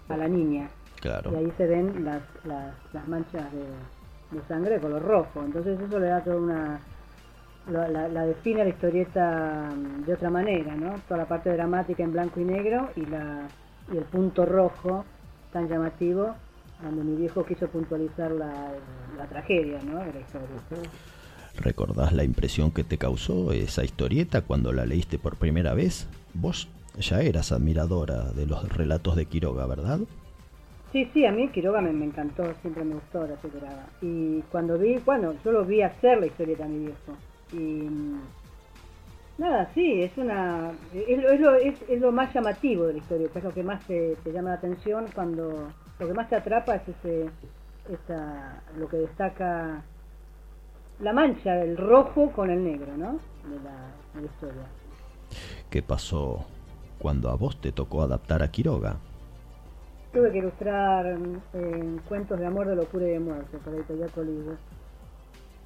a la niña. Claro. Y ahí se ven las, las, las manchas de, de sangre de color rojo. Entonces eso le da toda una, la, la- la define la historieta mm, de otra manera, ¿no? Toda la parte dramática en blanco y negro y, la, y el punto rojo tan llamativo, donde mi viejo quiso puntualizar la, la tragedia, ¿no? De la historia. ¿Recordás la impresión que te causó esa historieta cuando la leíste por primera vez? Vos ya eras admiradora de los relatos de Quiroga, ¿verdad? Sí, sí, a mí Quiroga me, me encantó, siempre me gustó la Quiroga. Y cuando vi, bueno, yo lo vi hacer la historieta a mi viejo. Y nada, sí, es una es, lo- es, lo, es, es lo más llamativo de la historieta, es lo que más te, te llama la atención cuando lo que más te atrapa es ese esa lo que destaca la mancha, el rojo con el negro, ¿no? De la, de la historia. ¿Qué pasó cuando a vos te tocó adaptar a Quiroga? Tuve que ilustrar eh, cuentos de amor, de locura y de muerte para Editorial Colibri.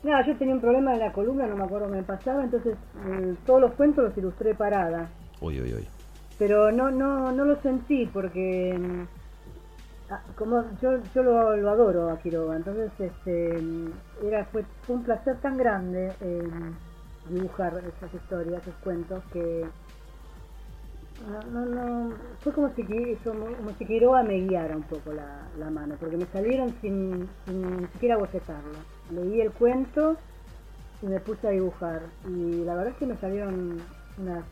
Nada, yo tenía un problema en la columna, no me acuerdo qué me pasaba, entonces eh, todos los cuentos los ilustré parada. Uy, uy, uy. Pero no no no lo sentí porque mm, ah, como yo yo lo, lo adoro a Quiroga, entonces este mm, era fue, fue un placer tan grande eh, dibujar esas historias, esos cuentos que no, no, no, fue como si, como, si Quiroga me guiara un poco la, la mano, porque me salieron sin, sin ni siquiera bocetarlo. Leí el cuento y me puse a dibujar. Y la verdad es que me salieron unas,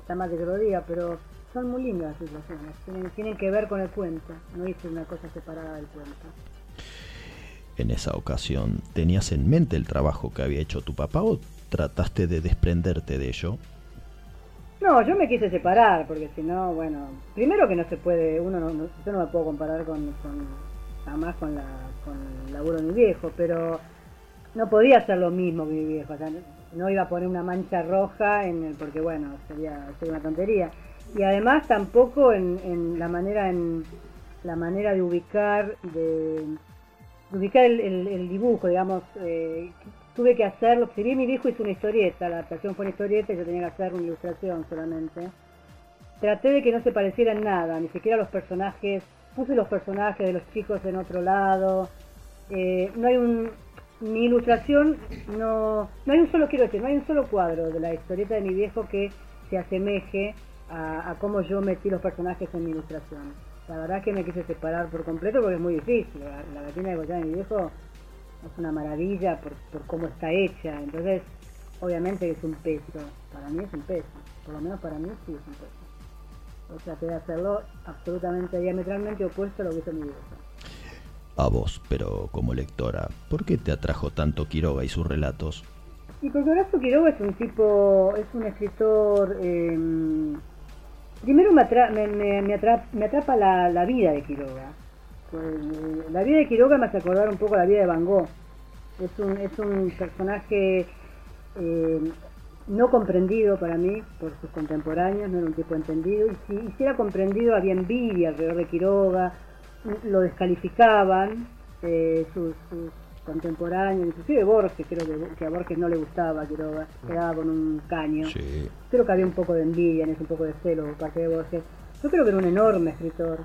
está mal que te lo diga, pero son muy lindas las situaciones. Tienen, tienen que ver con el cuento. No hice una cosa separada del cuento. En esa ocasión, ¿tenías en mente el trabajo que había hecho tu papá o trataste de desprenderte de ello? No, yo me quise separar, porque si no, bueno, primero que no se puede, uno no, no- yo no me puedo comparar con, con jamás con, la, con el laburo de mi viejo, pero no podía hacer lo mismo que mi viejo, o sea, no, iba a poner una mancha roja en el, porque bueno, sería, sería una tontería. Y además tampoco en, la manera en la manera de ubicar de, de ubicar el dibujo, digamos, eh, tuve que hacerlo, si bien mi viejo hizo una historieta, la adaptación fue una historieta y yo tenía que hacer una ilustración solamente, traté de que no se pareciera en nada, ni siquiera los personajes, puse los personajes de los chicos en otro lado, eh, no hay un, mi ilustración, no, no hay un solo, quiero decir, no hay un solo cuadro de la historieta de mi viejo que se asemeje a, cómo yo metí los personajes en mi ilustración. La verdad es que me quise separar por completo porque es muy difícil. La, la gallina de Goya de mi viejo es una maravilla por, por cómo está hecha. Entonces, obviamente es un peso. Para mí es un peso. Por lo menos para mí sí es un peso. Yo traté de hacerlo absolutamente diametralmente opuesto a lo que hizo mi viejo. A vos, pero como lectora, ¿por qué te atrajo tanto Quiroga y sus relatos? Y porque Horacio Quiroga es un tipo, es un escritor. eh, primero me, atra- me, me- me atra- me atrapa la, la vida de Quiroga. Eh, La vida de Quiroga me hace acordar un poco la vida de Van Gogh. Es un, es un personaje eh, no comprendido para mí por sus contemporáneos, no era un tipo entendido. Y si, y si era comprendido, había envidia alrededor de Quiroga, lo descalificaban eh, sus, sus contemporáneos, inclusive Borges, creo que, que a Borges no le gustaba Quiroga, quedaba con un caño. Sí. Creo que había un poco de envidia en eso, un poco de celo por parte de Borges. Yo creo que era un enorme escritor.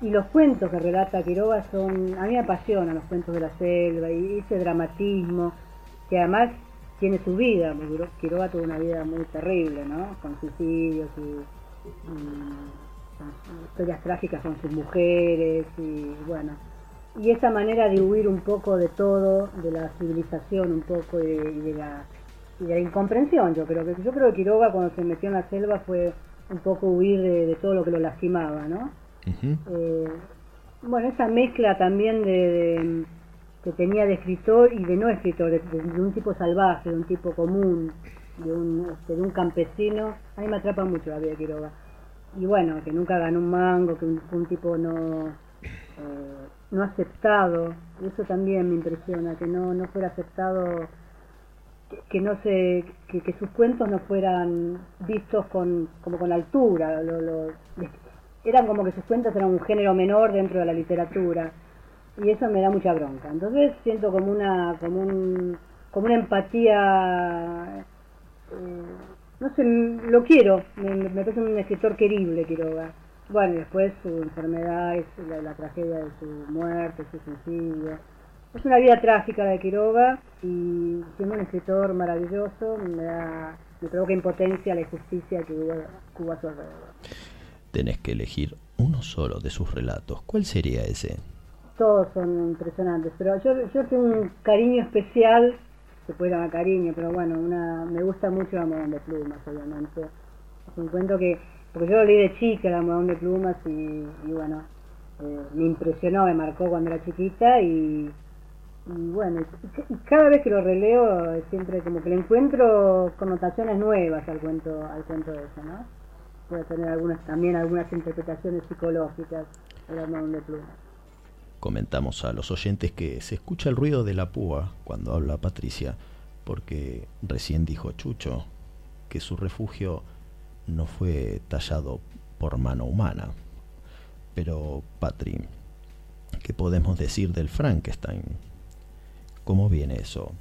Y los cuentos que relata Quiroga son, a mí me apasionan los cuentos de la selva y ese dramatismo que además tiene su vida, porque Quiro- Quiroga tuvo una vida muy terrible, ¿no? Con suicidios y, y historias trágicas con sus mujeres y bueno. Y esa manera de huir un poco de todo, de la civilización un poco y de, y de la, y de la incomprensión, yo creo que yo creo que Quiroga cuando se metió en la selva fue un poco huir de, de todo lo que lo lastimaba, ¿no? Eh, bueno, esa mezcla también de- que tenía de escritor y de no escritor, de, un tipo salvaje, de un tipo común, de un, este, de un campesino, a mí me atrapa mucho la vida de Quiroga. Y bueno, que nunca ganó un mango, que un, tipo no, eh, no aceptado, eso también me impresiona, que no, no fuera aceptado, que, no se, que, sus cuentos no fueran vistos con, como con altura, eran como que sus cuentos eran un género menor dentro de la literatura y eso me da mucha bronca entonces siento como una como un como una empatía eh, no sé lo quiero me, parece un escritor querible Quiroga bueno después su enfermedad es la, tragedia de su muerte su suicidio Es una vida trágica de Quiroga y siendo un escritor maravilloso me, da, me provoca impotencia la injusticia que hubo, que a su alrededor. Tenés que elegir uno solo de sus relatos. ¿Cuál sería ese? Todos son impresionantes, pero yo, yo tengo un cariño especial, se puede llamar cariño, pero bueno, una, me gusta mucho Almohadón de Plumas, obviamente. Es un cuento que, porque yo lo leí de chica, el Almohadón de Plumas, y, y bueno, eh, me impresionó, me marcó cuando era chiquita y, y bueno, cada vez que lo releo siempre como que le encuentro connotaciones nuevas al cuento, al cuento ese, ¿no? Puede tener algunas también algunas interpretaciones psicológicas el Almohadón de Plumas. Comentamos a los oyentes que se escucha el ruido de la púa cuando habla Patricia, porque recién dijo Chucho que su refugio no fue tallado por mano humana. Pero, Patri, ¿qué podemos decir del Frankenstein? ¿Cómo viene eso?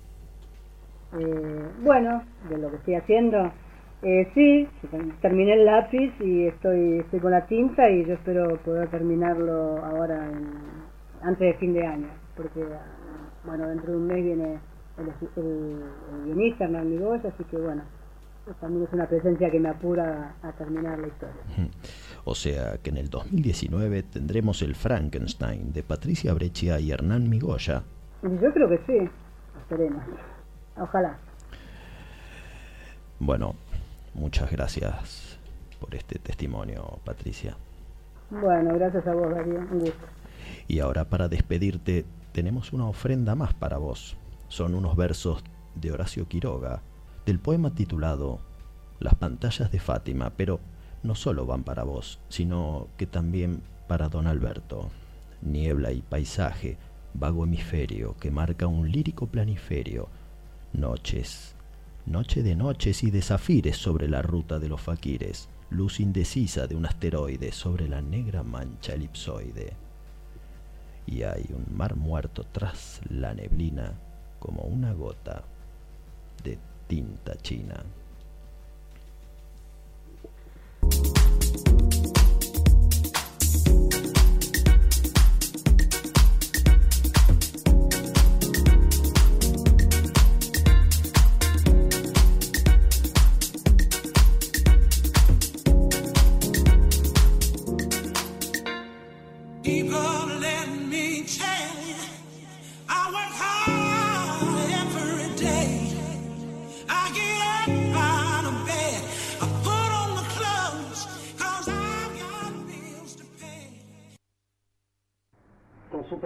Eh, bueno, de lo que estoy haciendo, eh, sí, terminé el lápiz y estoy, estoy con la tinta y yo espero poder terminarlo ahora en- antes de fin de año, porque bueno, dentro de un mes viene el, el, el guionista Hernán Migoya, así que bueno, también es una presencia que me apura a terminar la historia. O sea que en el 2019 tendremos el Frankenstein de Patricia Breccia y Hernán Migoya. Yo creo que sí, esperemos, ojalá. Bueno, muchas gracias por este testimonio, Patricia. Bueno, gracias a vos, Darío, un gusto. Y ahora para despedirte tenemos una ofrenda más para vos. Son unos versos de Horacio Quiroga, del poema titulado Las pantallas de Fátima, pero no solo van para vos, sino que también para don Alberto. Niebla y paisaje, vago hemisferio que marca un lírico planiferio. Noches, noche de noches y de zafires sobre la ruta de los faquires, luz indecisa de un asteroide sobre la negra mancha elipsoide y hay un mar muerto tras la neblina como una gota de tinta china.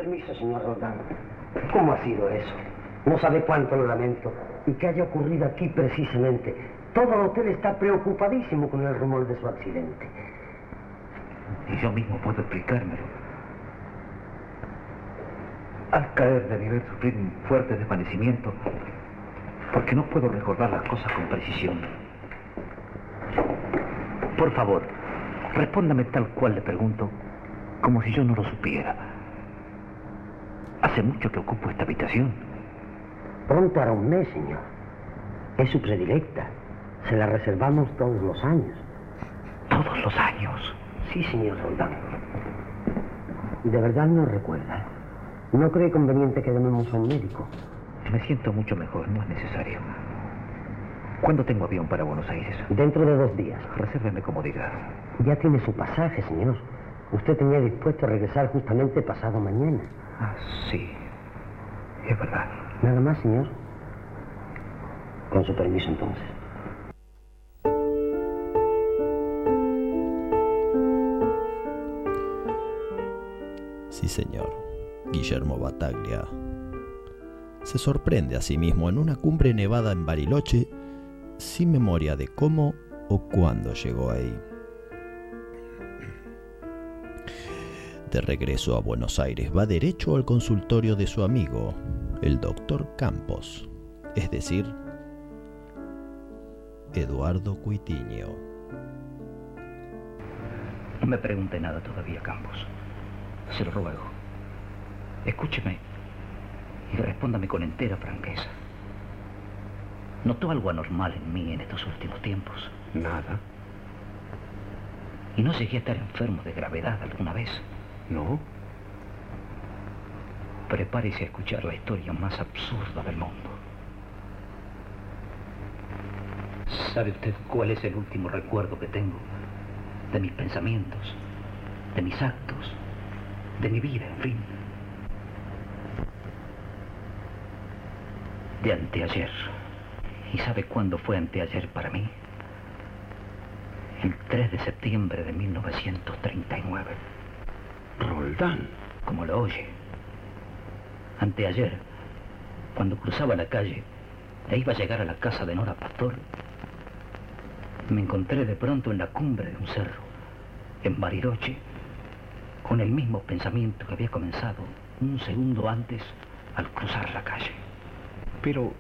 Permiso, señor Roldán. ¿Cómo ha sido eso? No sabe cuánto lo lamento. Y que haya ocurrido aquí precisamente. Todo el hotel está preocupadísimo con el rumor de su accidente. Y yo mismo puedo explicármelo. Al caer debí haber sufrido un fuerte desvanecimiento porque no puedo recordar las cosas con precisión. Por favor, respóndame tal cual le pregunto, como si yo no lo supiera. Hace mucho que ocupo esta habitación. Pronto hará un mes, señor. Es su predilecta. Se la reservamos todos los años. ¿Todos los años? Sí, señor Roldán. ¿De verdad no recuerda? ¿No cree conveniente que llamemos a un médico? Me siento mucho mejor, no es necesario. ¿Cuándo tengo avión para Buenos Aires? Dentro de dos días. Resérveme comodidad. Ya tiene su pasaje, señor. Usted tenía dispuesto a regresar justamente pasado mañana. Ah, sí. Es verdad. Nada más, señor. Con su permiso, entonces. Sí, señor. Guillermo Bataglia se sorprende a sí mismo en una cumbre nevada en Bariloche sin memoria de cómo o cuándo llegó ahí. De regreso a Buenos Aires va derecho al consultorio de su amigo, el doctor Campos, es decir, Eduardo Cuitiño. No me pregunte nada todavía, Campos. Se lo ruego. Escúcheme y respóndame con entera franqueza. ¿Notó algo anormal en mí en estos últimos tiempos? Nada. ¿Y no llegué a estar enfermo de gravedad alguna vez? No. prepárese a escuchar la historia más absurda del mundo. ¿Sabe usted cuál es el último recuerdo que tengo de mis pensamientos, de mis actos, de mi vida, en fin? De anteayer. ¿Y sabe cuándo fue anteayer para mí? El 3 de septiembre de 1939. Roldán. Como lo oye. Anteayer, cuando cruzaba la calle e iba a llegar a la casa de Nora Pastor, me encontré de pronto en la cumbre de un cerro, en Bariloche, con el mismo pensamiento que había comenzado un segundo antes al cruzar la calle. Pero,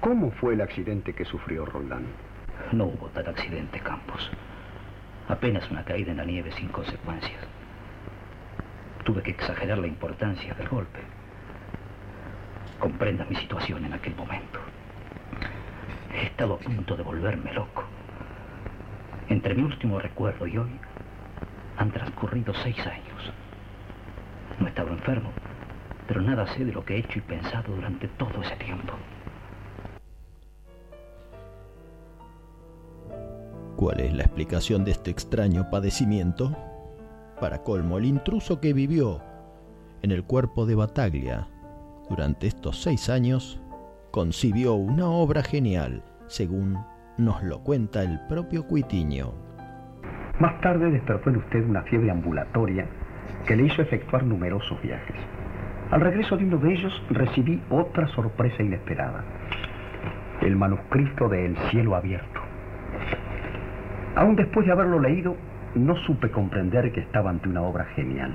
¿cómo fue el accidente que sufrió Roldán? No hubo tal accidente, Campos. Apenas una caída en la nieve sin consecuencias. Tuve que exagerar la importancia del golpe. Comprenda mi situación en aquel momento. He estado a punto de volverme loco. Entre mi último recuerdo y hoy han transcurrido seis años. No he estado enfermo, pero nada sé de lo que he hecho y pensado durante todo ese tiempo. ¿Cuál es la explicación de este extraño padecimiento? Para colmo, el intruso que vivió en el cuerpo de Bataglia durante estos seis años concibió una obra genial, según nos lo cuenta el propio Cuitiño. Más tarde despertó en usted una fiebre ambulatoria que le hizo efectuar numerosos viajes. Al regreso de uno de ellos recibí otra sorpresa inesperada. El manuscrito de El cielo abierto. Aún después de haberlo leído, no supe comprender que estaba ante una obra genial.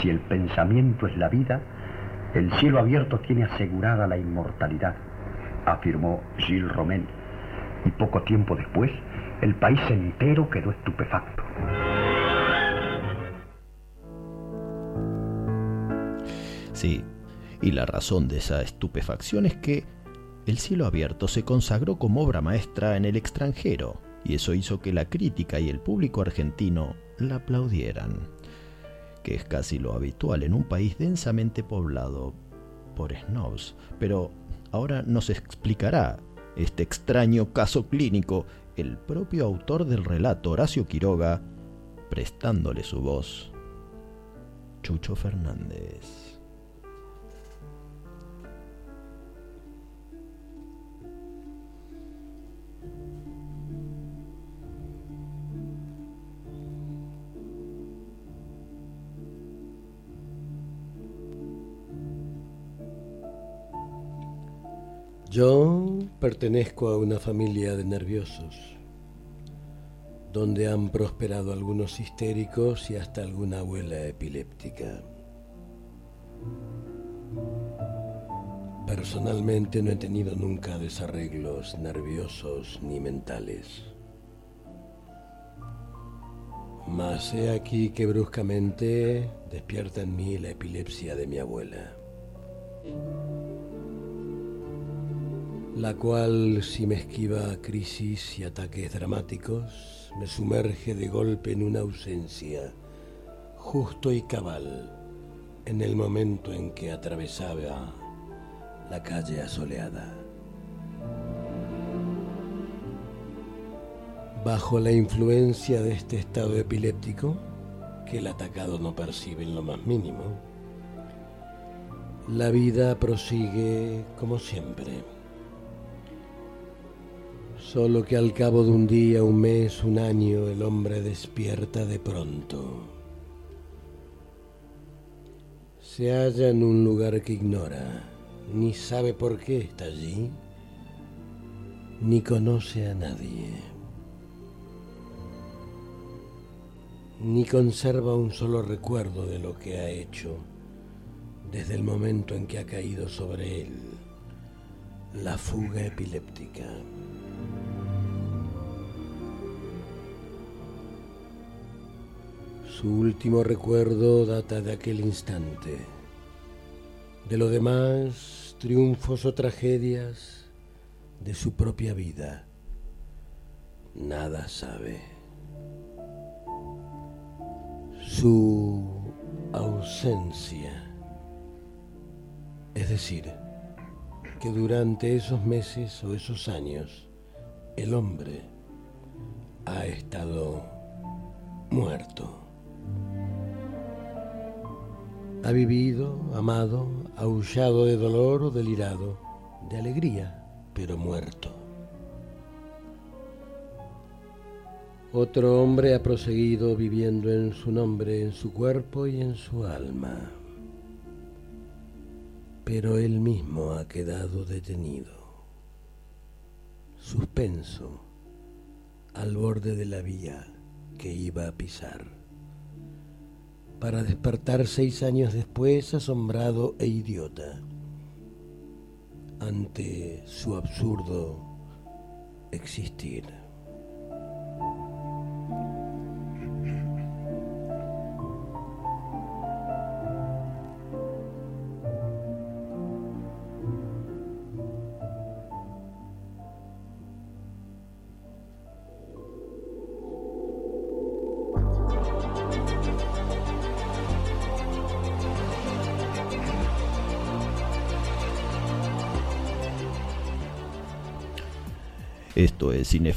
Si el pensamiento es la vida, el cielo abierto tiene asegurada la inmortalidad, afirmó Gilles Romain. Y poco tiempo después, el país entero quedó estupefacto. Sí, y la razón de esa estupefacción es que El cielo abierto se consagró como obra maestra en el extranjero, y eso hizo que la crítica y el público argentino la aplaudieran, que es casi lo habitual en un país densamente poblado por snobs. Pero ahora nos explicará este extraño caso clínico el propio autor del relato, Horacio Quiroga, prestándole su voz, Chucho Fernández. Yo pertenezco a una familia de nerviosos, donde han prosperado algunos histéricos y hasta alguna abuela epiléptica. Personalmente no he tenido nunca desarreglos nerviosos ni mentales. Mas he aquí que bruscamente despierta en mí la epilepsia de mi abuela. La cual si me esquiva crisis y ataques dramáticos, me sumerge de golpe en una ausencia, justo y cabal, en el momento en que atravesaba la calle asoleada. Bajo la influencia de este estado epiléptico, que el atacado no percibe en lo más mínimo, la vida prosigue como siempre. Solo que al cabo de un día, un mes, un año, el hombre despierta de pronto. Se halla en un lugar que ignora, ni sabe por qué está allí, ni conoce a nadie, ni conserva un solo recuerdo de lo que ha hecho desde el momento en que ha caído sobre él la fuga epiléptica. Su último recuerdo data de aquel instante. De lo demás, triunfos o tragedias de su propia vida. Nada sabe. Su ausencia Es decir, que durante esos meses o esos años, el hombre ha estado muerto. Ha vivido, amado, aullado de dolor o delirado, de alegría, pero muerto. Otro hombre ha proseguido viviendo en su nombre, en su cuerpo y en su alma. Pero él mismo ha quedado detenido, suspenso, al borde de la vía que iba a pisar, para despertar seis años después asombrado e idiota ante su absurdo existir.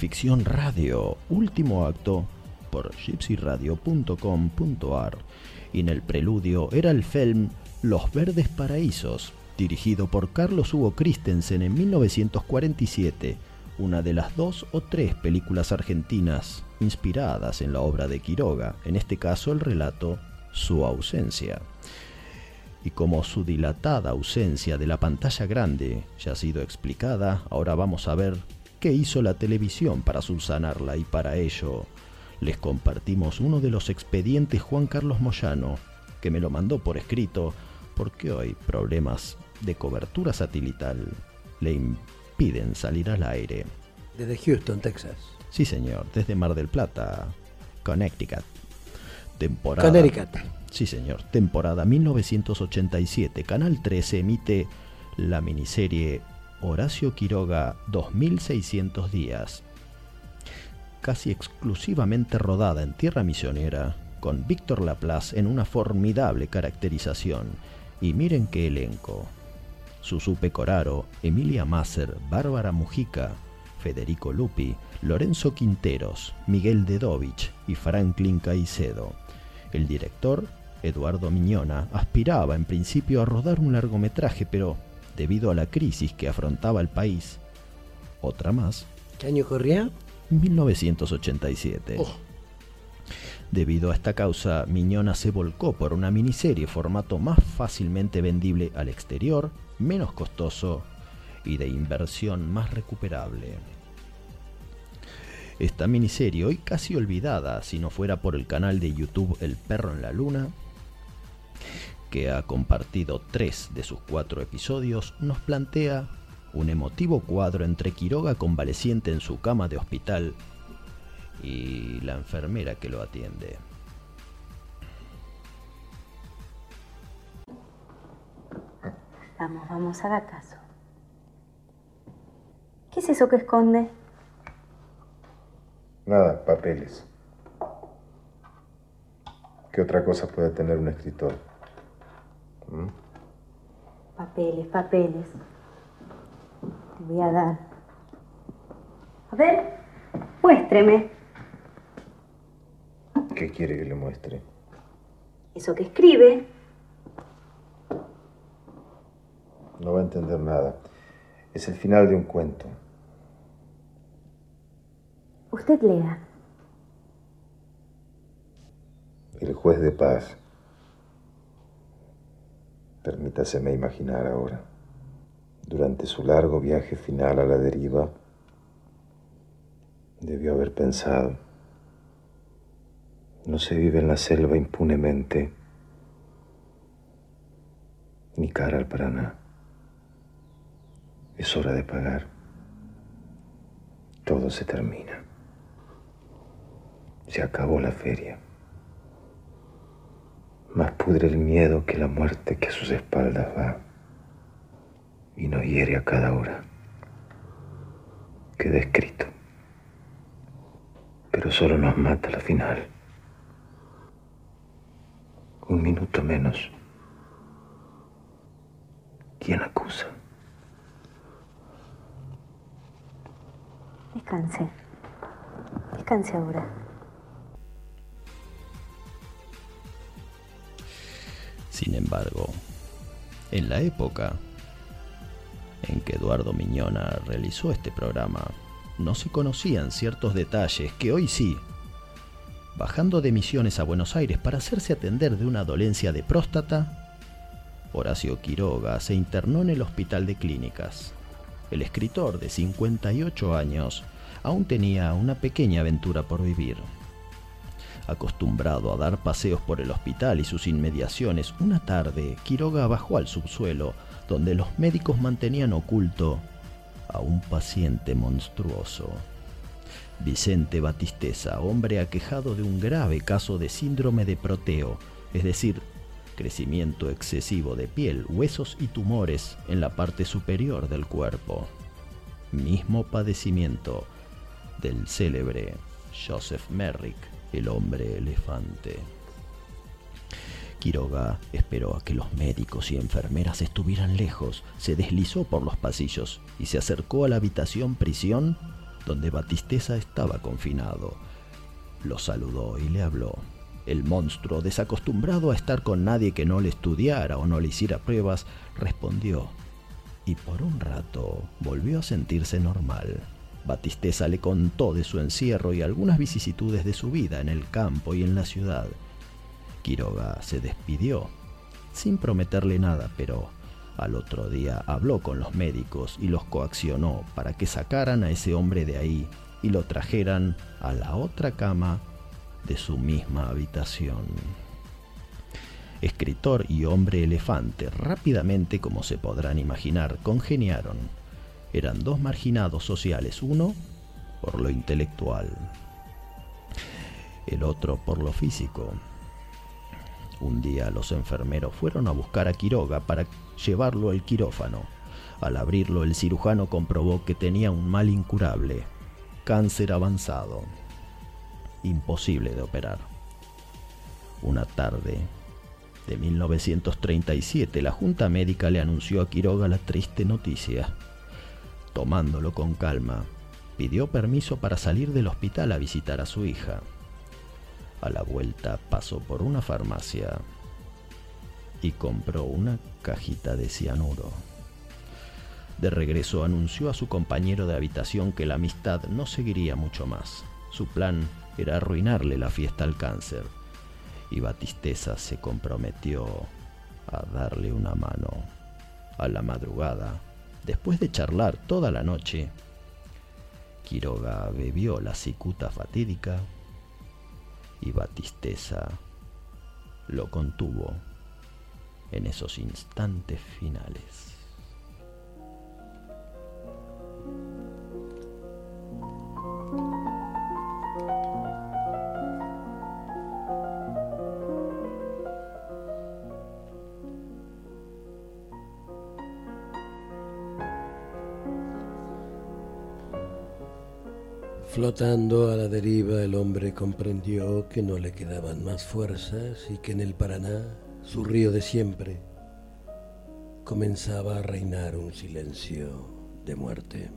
Cineficción Radio, último acto por gypsyradio.com.ar y en el preludio era el film Los Verdes Paraísos, dirigido por Carlos Hugo Christensen en 1947, una de las dos o tres películas argentinas inspiradas en la obra de Quiroga, en este caso el relato Su ausencia. Y como su dilatada ausencia de la pantalla grande ya ha sido explicada, ahora vamos a ver qué hizo la televisión para subsanarla y para ello les compartimos uno de los expedientes Juan Carlos Moyano, que me lo mandó por escrito porque hoy problemas de cobertura satelital le impiden salir al aire. Desde Houston, Texas. Sí, señor, desde Mar del Plata, Connecticut. Temporada. Connecticut. Sí, señor, temporada 1987. Canal 13 emite la miniserie Horacio Quiroga 2600 días. Casi exclusivamente rodada en tierra misionera, con Víctor Laplace en una formidable caracterización. Y miren qué elenco. Susupe Coraro, Emilia Masser, Bárbara Mujica, Federico Lupi, Lorenzo Quinteros, Miguel Dedovich y Franklin Caicedo. El director, Eduardo Miñona, aspiraba en principio a rodar un largometraje, pero debido a la crisis que afrontaba el país, otra más, ¿Qué año corría? 1987. Debido a esta causa, Miñona se volcó por una miniserie formato más fácilmente vendible al exterior, menos costoso y de inversión más recuperable. Esta miniserie, hoy casi olvidada si no fuera por el canal de YouTube El Perro en la Luna, que ha compartido tres de sus cuatro episodios, nos plantea un emotivo cuadro entre Quiroga convaleciente en su cama de hospital y la enfermera que lo atiende. Vamos, vamos, haga caso. ¿Qué es eso que esconde? Nada, papeles. ¿Qué otra cosa puede tener un escritor? ¿Mm? Papeles, papeles. Te voy a dar. A ver, muéstreme. ¿Qué quiere que le muestre? Eso que escribe. No va a entender nada. Es el final de un cuento. Usted lea. El juez de paz. Permítaseme imaginar ahora. Durante su largo viaje final a la deriva, debió haber pensado, no se vive en la selva impunemente, ni cara al Paraná. Es hora de pagar. Todo se termina. Se acabó la feria. Más pudre el miedo que la muerte que a sus espaldas va y nos hiere a cada hora. Queda escrito. Pero solo nos mata la final. Un minuto menos. ¿Quién acusa? Descanse. Descanse ahora. Sin embargo, en la época en que Eduardo Miñona realizó este programa, no se conocían ciertos detalles que hoy sí. Bajando de Misiones a Buenos Aires para hacerse atender de una dolencia de próstata, Horacio Quiroga se internó en el Hospital de Clínicas. El escritor de 58 años aún tenía una pequeña aventura por vivir. Acostumbrado a dar paseos por el hospital y sus inmediaciones, una tarde Quiroga bajó al subsuelo, donde los médicos mantenían oculto a un paciente monstruoso. Vicente Batisteza, hombre aquejado de un grave caso de síndrome de proteo, es decir, crecimiento excesivo de piel, huesos y tumores en la parte superior del cuerpo. Mismo padecimiento del célebre Joseph Merrick, el hombre elefante. Quiroga esperó a que los médicos y enfermeras estuvieran lejos, se deslizó por los pasillos y se acercó a la habitación prisión donde Batisteza estaba confinado. Lo saludó y le habló. El monstruo, desacostumbrado a estar con nadie que no le estudiara o no le hiciera pruebas, respondió. Y por un rato volvió a sentirse normal. Batisteza le contó de su encierro y algunas vicisitudes de su vida en el campo y en la ciudad. Quiroga se despidió, sin prometerle nada, pero al otro día habló con los médicos y los coaccionó para que sacaran a ese hombre de ahí y lo trajeran a la otra cama de su misma habitación. Escritor y hombre elefante rápidamente, como se podrán imaginar, congeniaron. Eran dos marginados sociales, uno por lo intelectual, el otro por lo físico. Un día los enfermeros fueron a buscar a Quiroga para llevarlo al quirófano. Al abrirlo, el cirujano comprobó que tenía un mal incurable, cáncer avanzado, imposible de operar. Una tarde de 1937, la Junta Médica le anunció a Quiroga la triste noticia. Tomándolo con calma, pidió permiso para salir del hospital a visitar a su hija. A la vuelta pasó por una farmacia y compró una cajita de cianuro. De regreso anunció a su compañero de habitación que la amistad no seguiría mucho más. Su plan era arruinarle la fiesta al cáncer y Batisteza se comprometió a darle una mano. A la madrugada, después de charlar toda la noche, Quiroga bebió la cicuta fatídica y Batisteza lo contuvo en esos instantes finales. Flotando a la deriva, el hombre comprendió que no le quedaban más fuerzas y que en el Paraná, su río de siempre, comenzaba a reinar un silencio de muerte.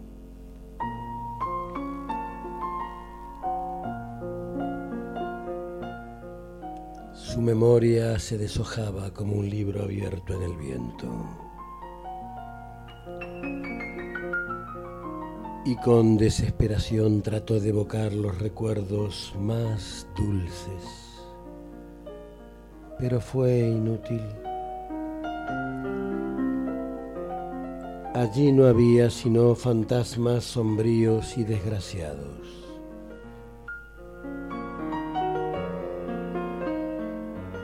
Su memoria se deshojaba como un libro abierto en el viento. Y con desesperación trató de evocar los recuerdos más dulces. Pero fue inútil. Allí no había sino fantasmas sombríos y desgraciados.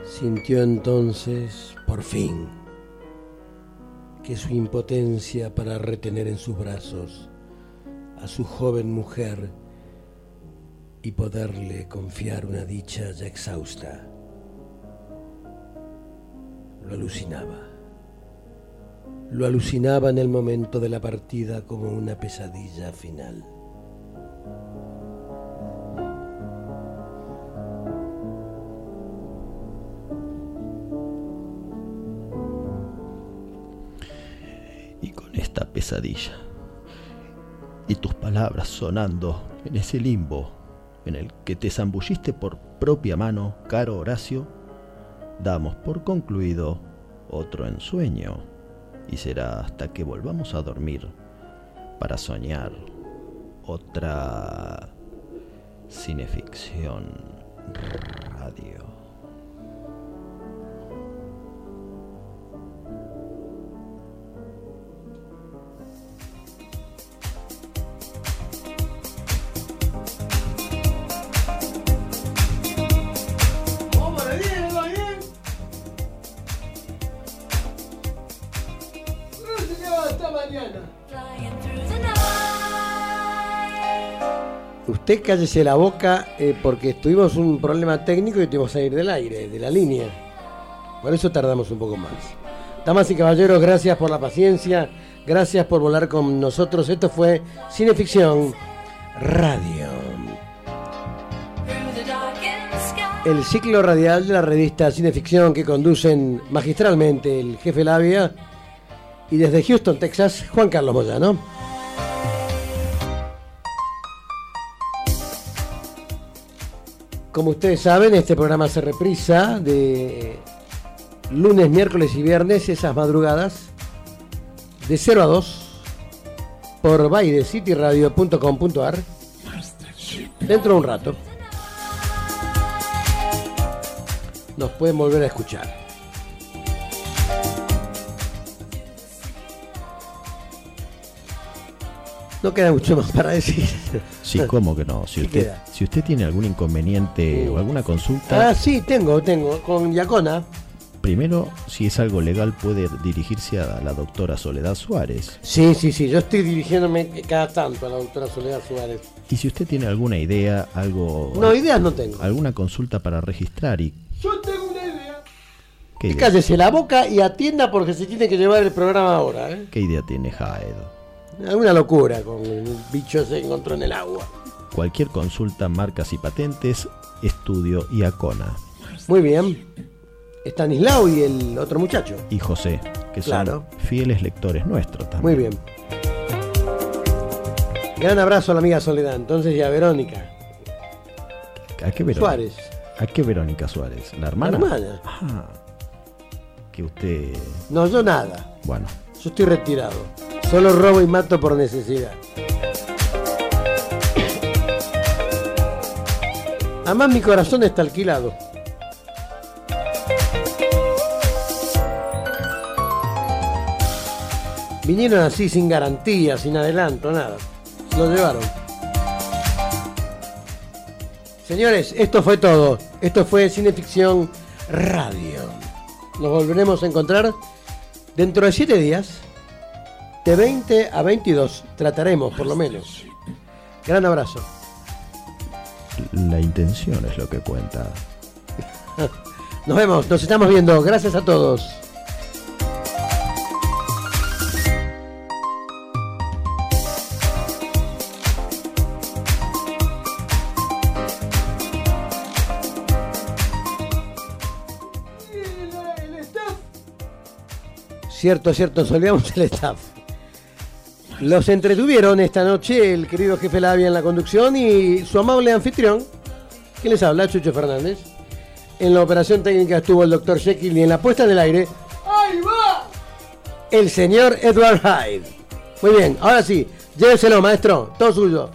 Sintió entonces, por fin, que su impotencia para retener en sus brazos a su joven mujer y poderle confiar una dicha ya exhausta. Lo alucinaba. Lo alucinaba en el momento de la partida como una pesadilla final. y con esta pesadilla. Y tus palabras sonando en ese limbo en el que te zambulliste por propia mano, caro Horacio, damos por concluido otro ensueño y será hasta que volvamos a dormir para soñar otra cineficción radio. Usted cállese la boca eh, porque tuvimos un problema técnico y tuvimos que salir del aire, de la línea. Por eso tardamos un poco más. Damas y caballeros, gracias por la paciencia, gracias por volar con nosotros. Esto fue Cineficción Radio. El ciclo radial de la revista Cineficción que conducen magistralmente el jefe Labia y desde Houston, Texas, Juan Carlos Moyano. Como ustedes saben, este programa se reprisa de lunes, miércoles y viernes, esas madrugadas, de 0 a 2, por baidecityradio.com.ar, dentro de un rato. Nos pueden volver a escuchar. No queda mucho más para decir. Sí, ¿cómo que no? Si ¿Qué usted, queda? si usted tiene algún inconveniente o alguna consulta, Ah, sí, tengo, tengo. Con Yacona. primero, si es algo legal, puede dirigirse a la doctora Soledad Suárez. Sí, sí, sí. Yo estoy dirigiéndome cada tanto a la doctora Soledad Suárez. Y si usted tiene alguna idea, algo. No, ideas no tengo. Alguna consulta para registrar y. Yo tengo una idea. ¿Qué idea, Cállese la boca y atienda porque se tiene que llevar el programa ahora. ¿eh? qué idea tiene Jaedo? Una locura con el bicho se encontró en el agua. Cualquier consulta, marcas y patentes, estudio y Acona. Muy bien. Estanislao y el otro muchacho. Y José, que Claro. son fieles lectores nuestros también. Muy bien. Gran abrazo a la amiga Soledad. Entonces ya Verónica. ¿A qué Verónica? Suárez. ¿A qué Verónica Suárez? ¿La La hermana? hermana. Ah, que usted. No, yo nada. Bueno, Yo estoy retirado. Solo robo y mato por necesidad. Además mi corazón está alquilado. Vinieron así sin garantía, sin adelanto, nada. Lo llevaron. Señores, esto fue todo. Esto fue Cineficción Radio. Nos volveremos a encontrar dentro de siete días. De 20 a 22 trataremos, por lo menos. Gran abrazo. la intención es lo que cuenta. Nos vemos, nos estamos viendo. Gracias a todos. Cierto, cierto, nos olvidamos del staff. Los entretuvieron esta noche el querido jefe Labia en la conducción y su amable anfitrión, que les habla, Chucho Fernández. En la operación técnica estuvo el doctor Jekyll y en la puesta en el aire, ¡ahí va! El señor Edward Hyde. Muy bien, ahora sí, lléveselo, maestro, todo suyo.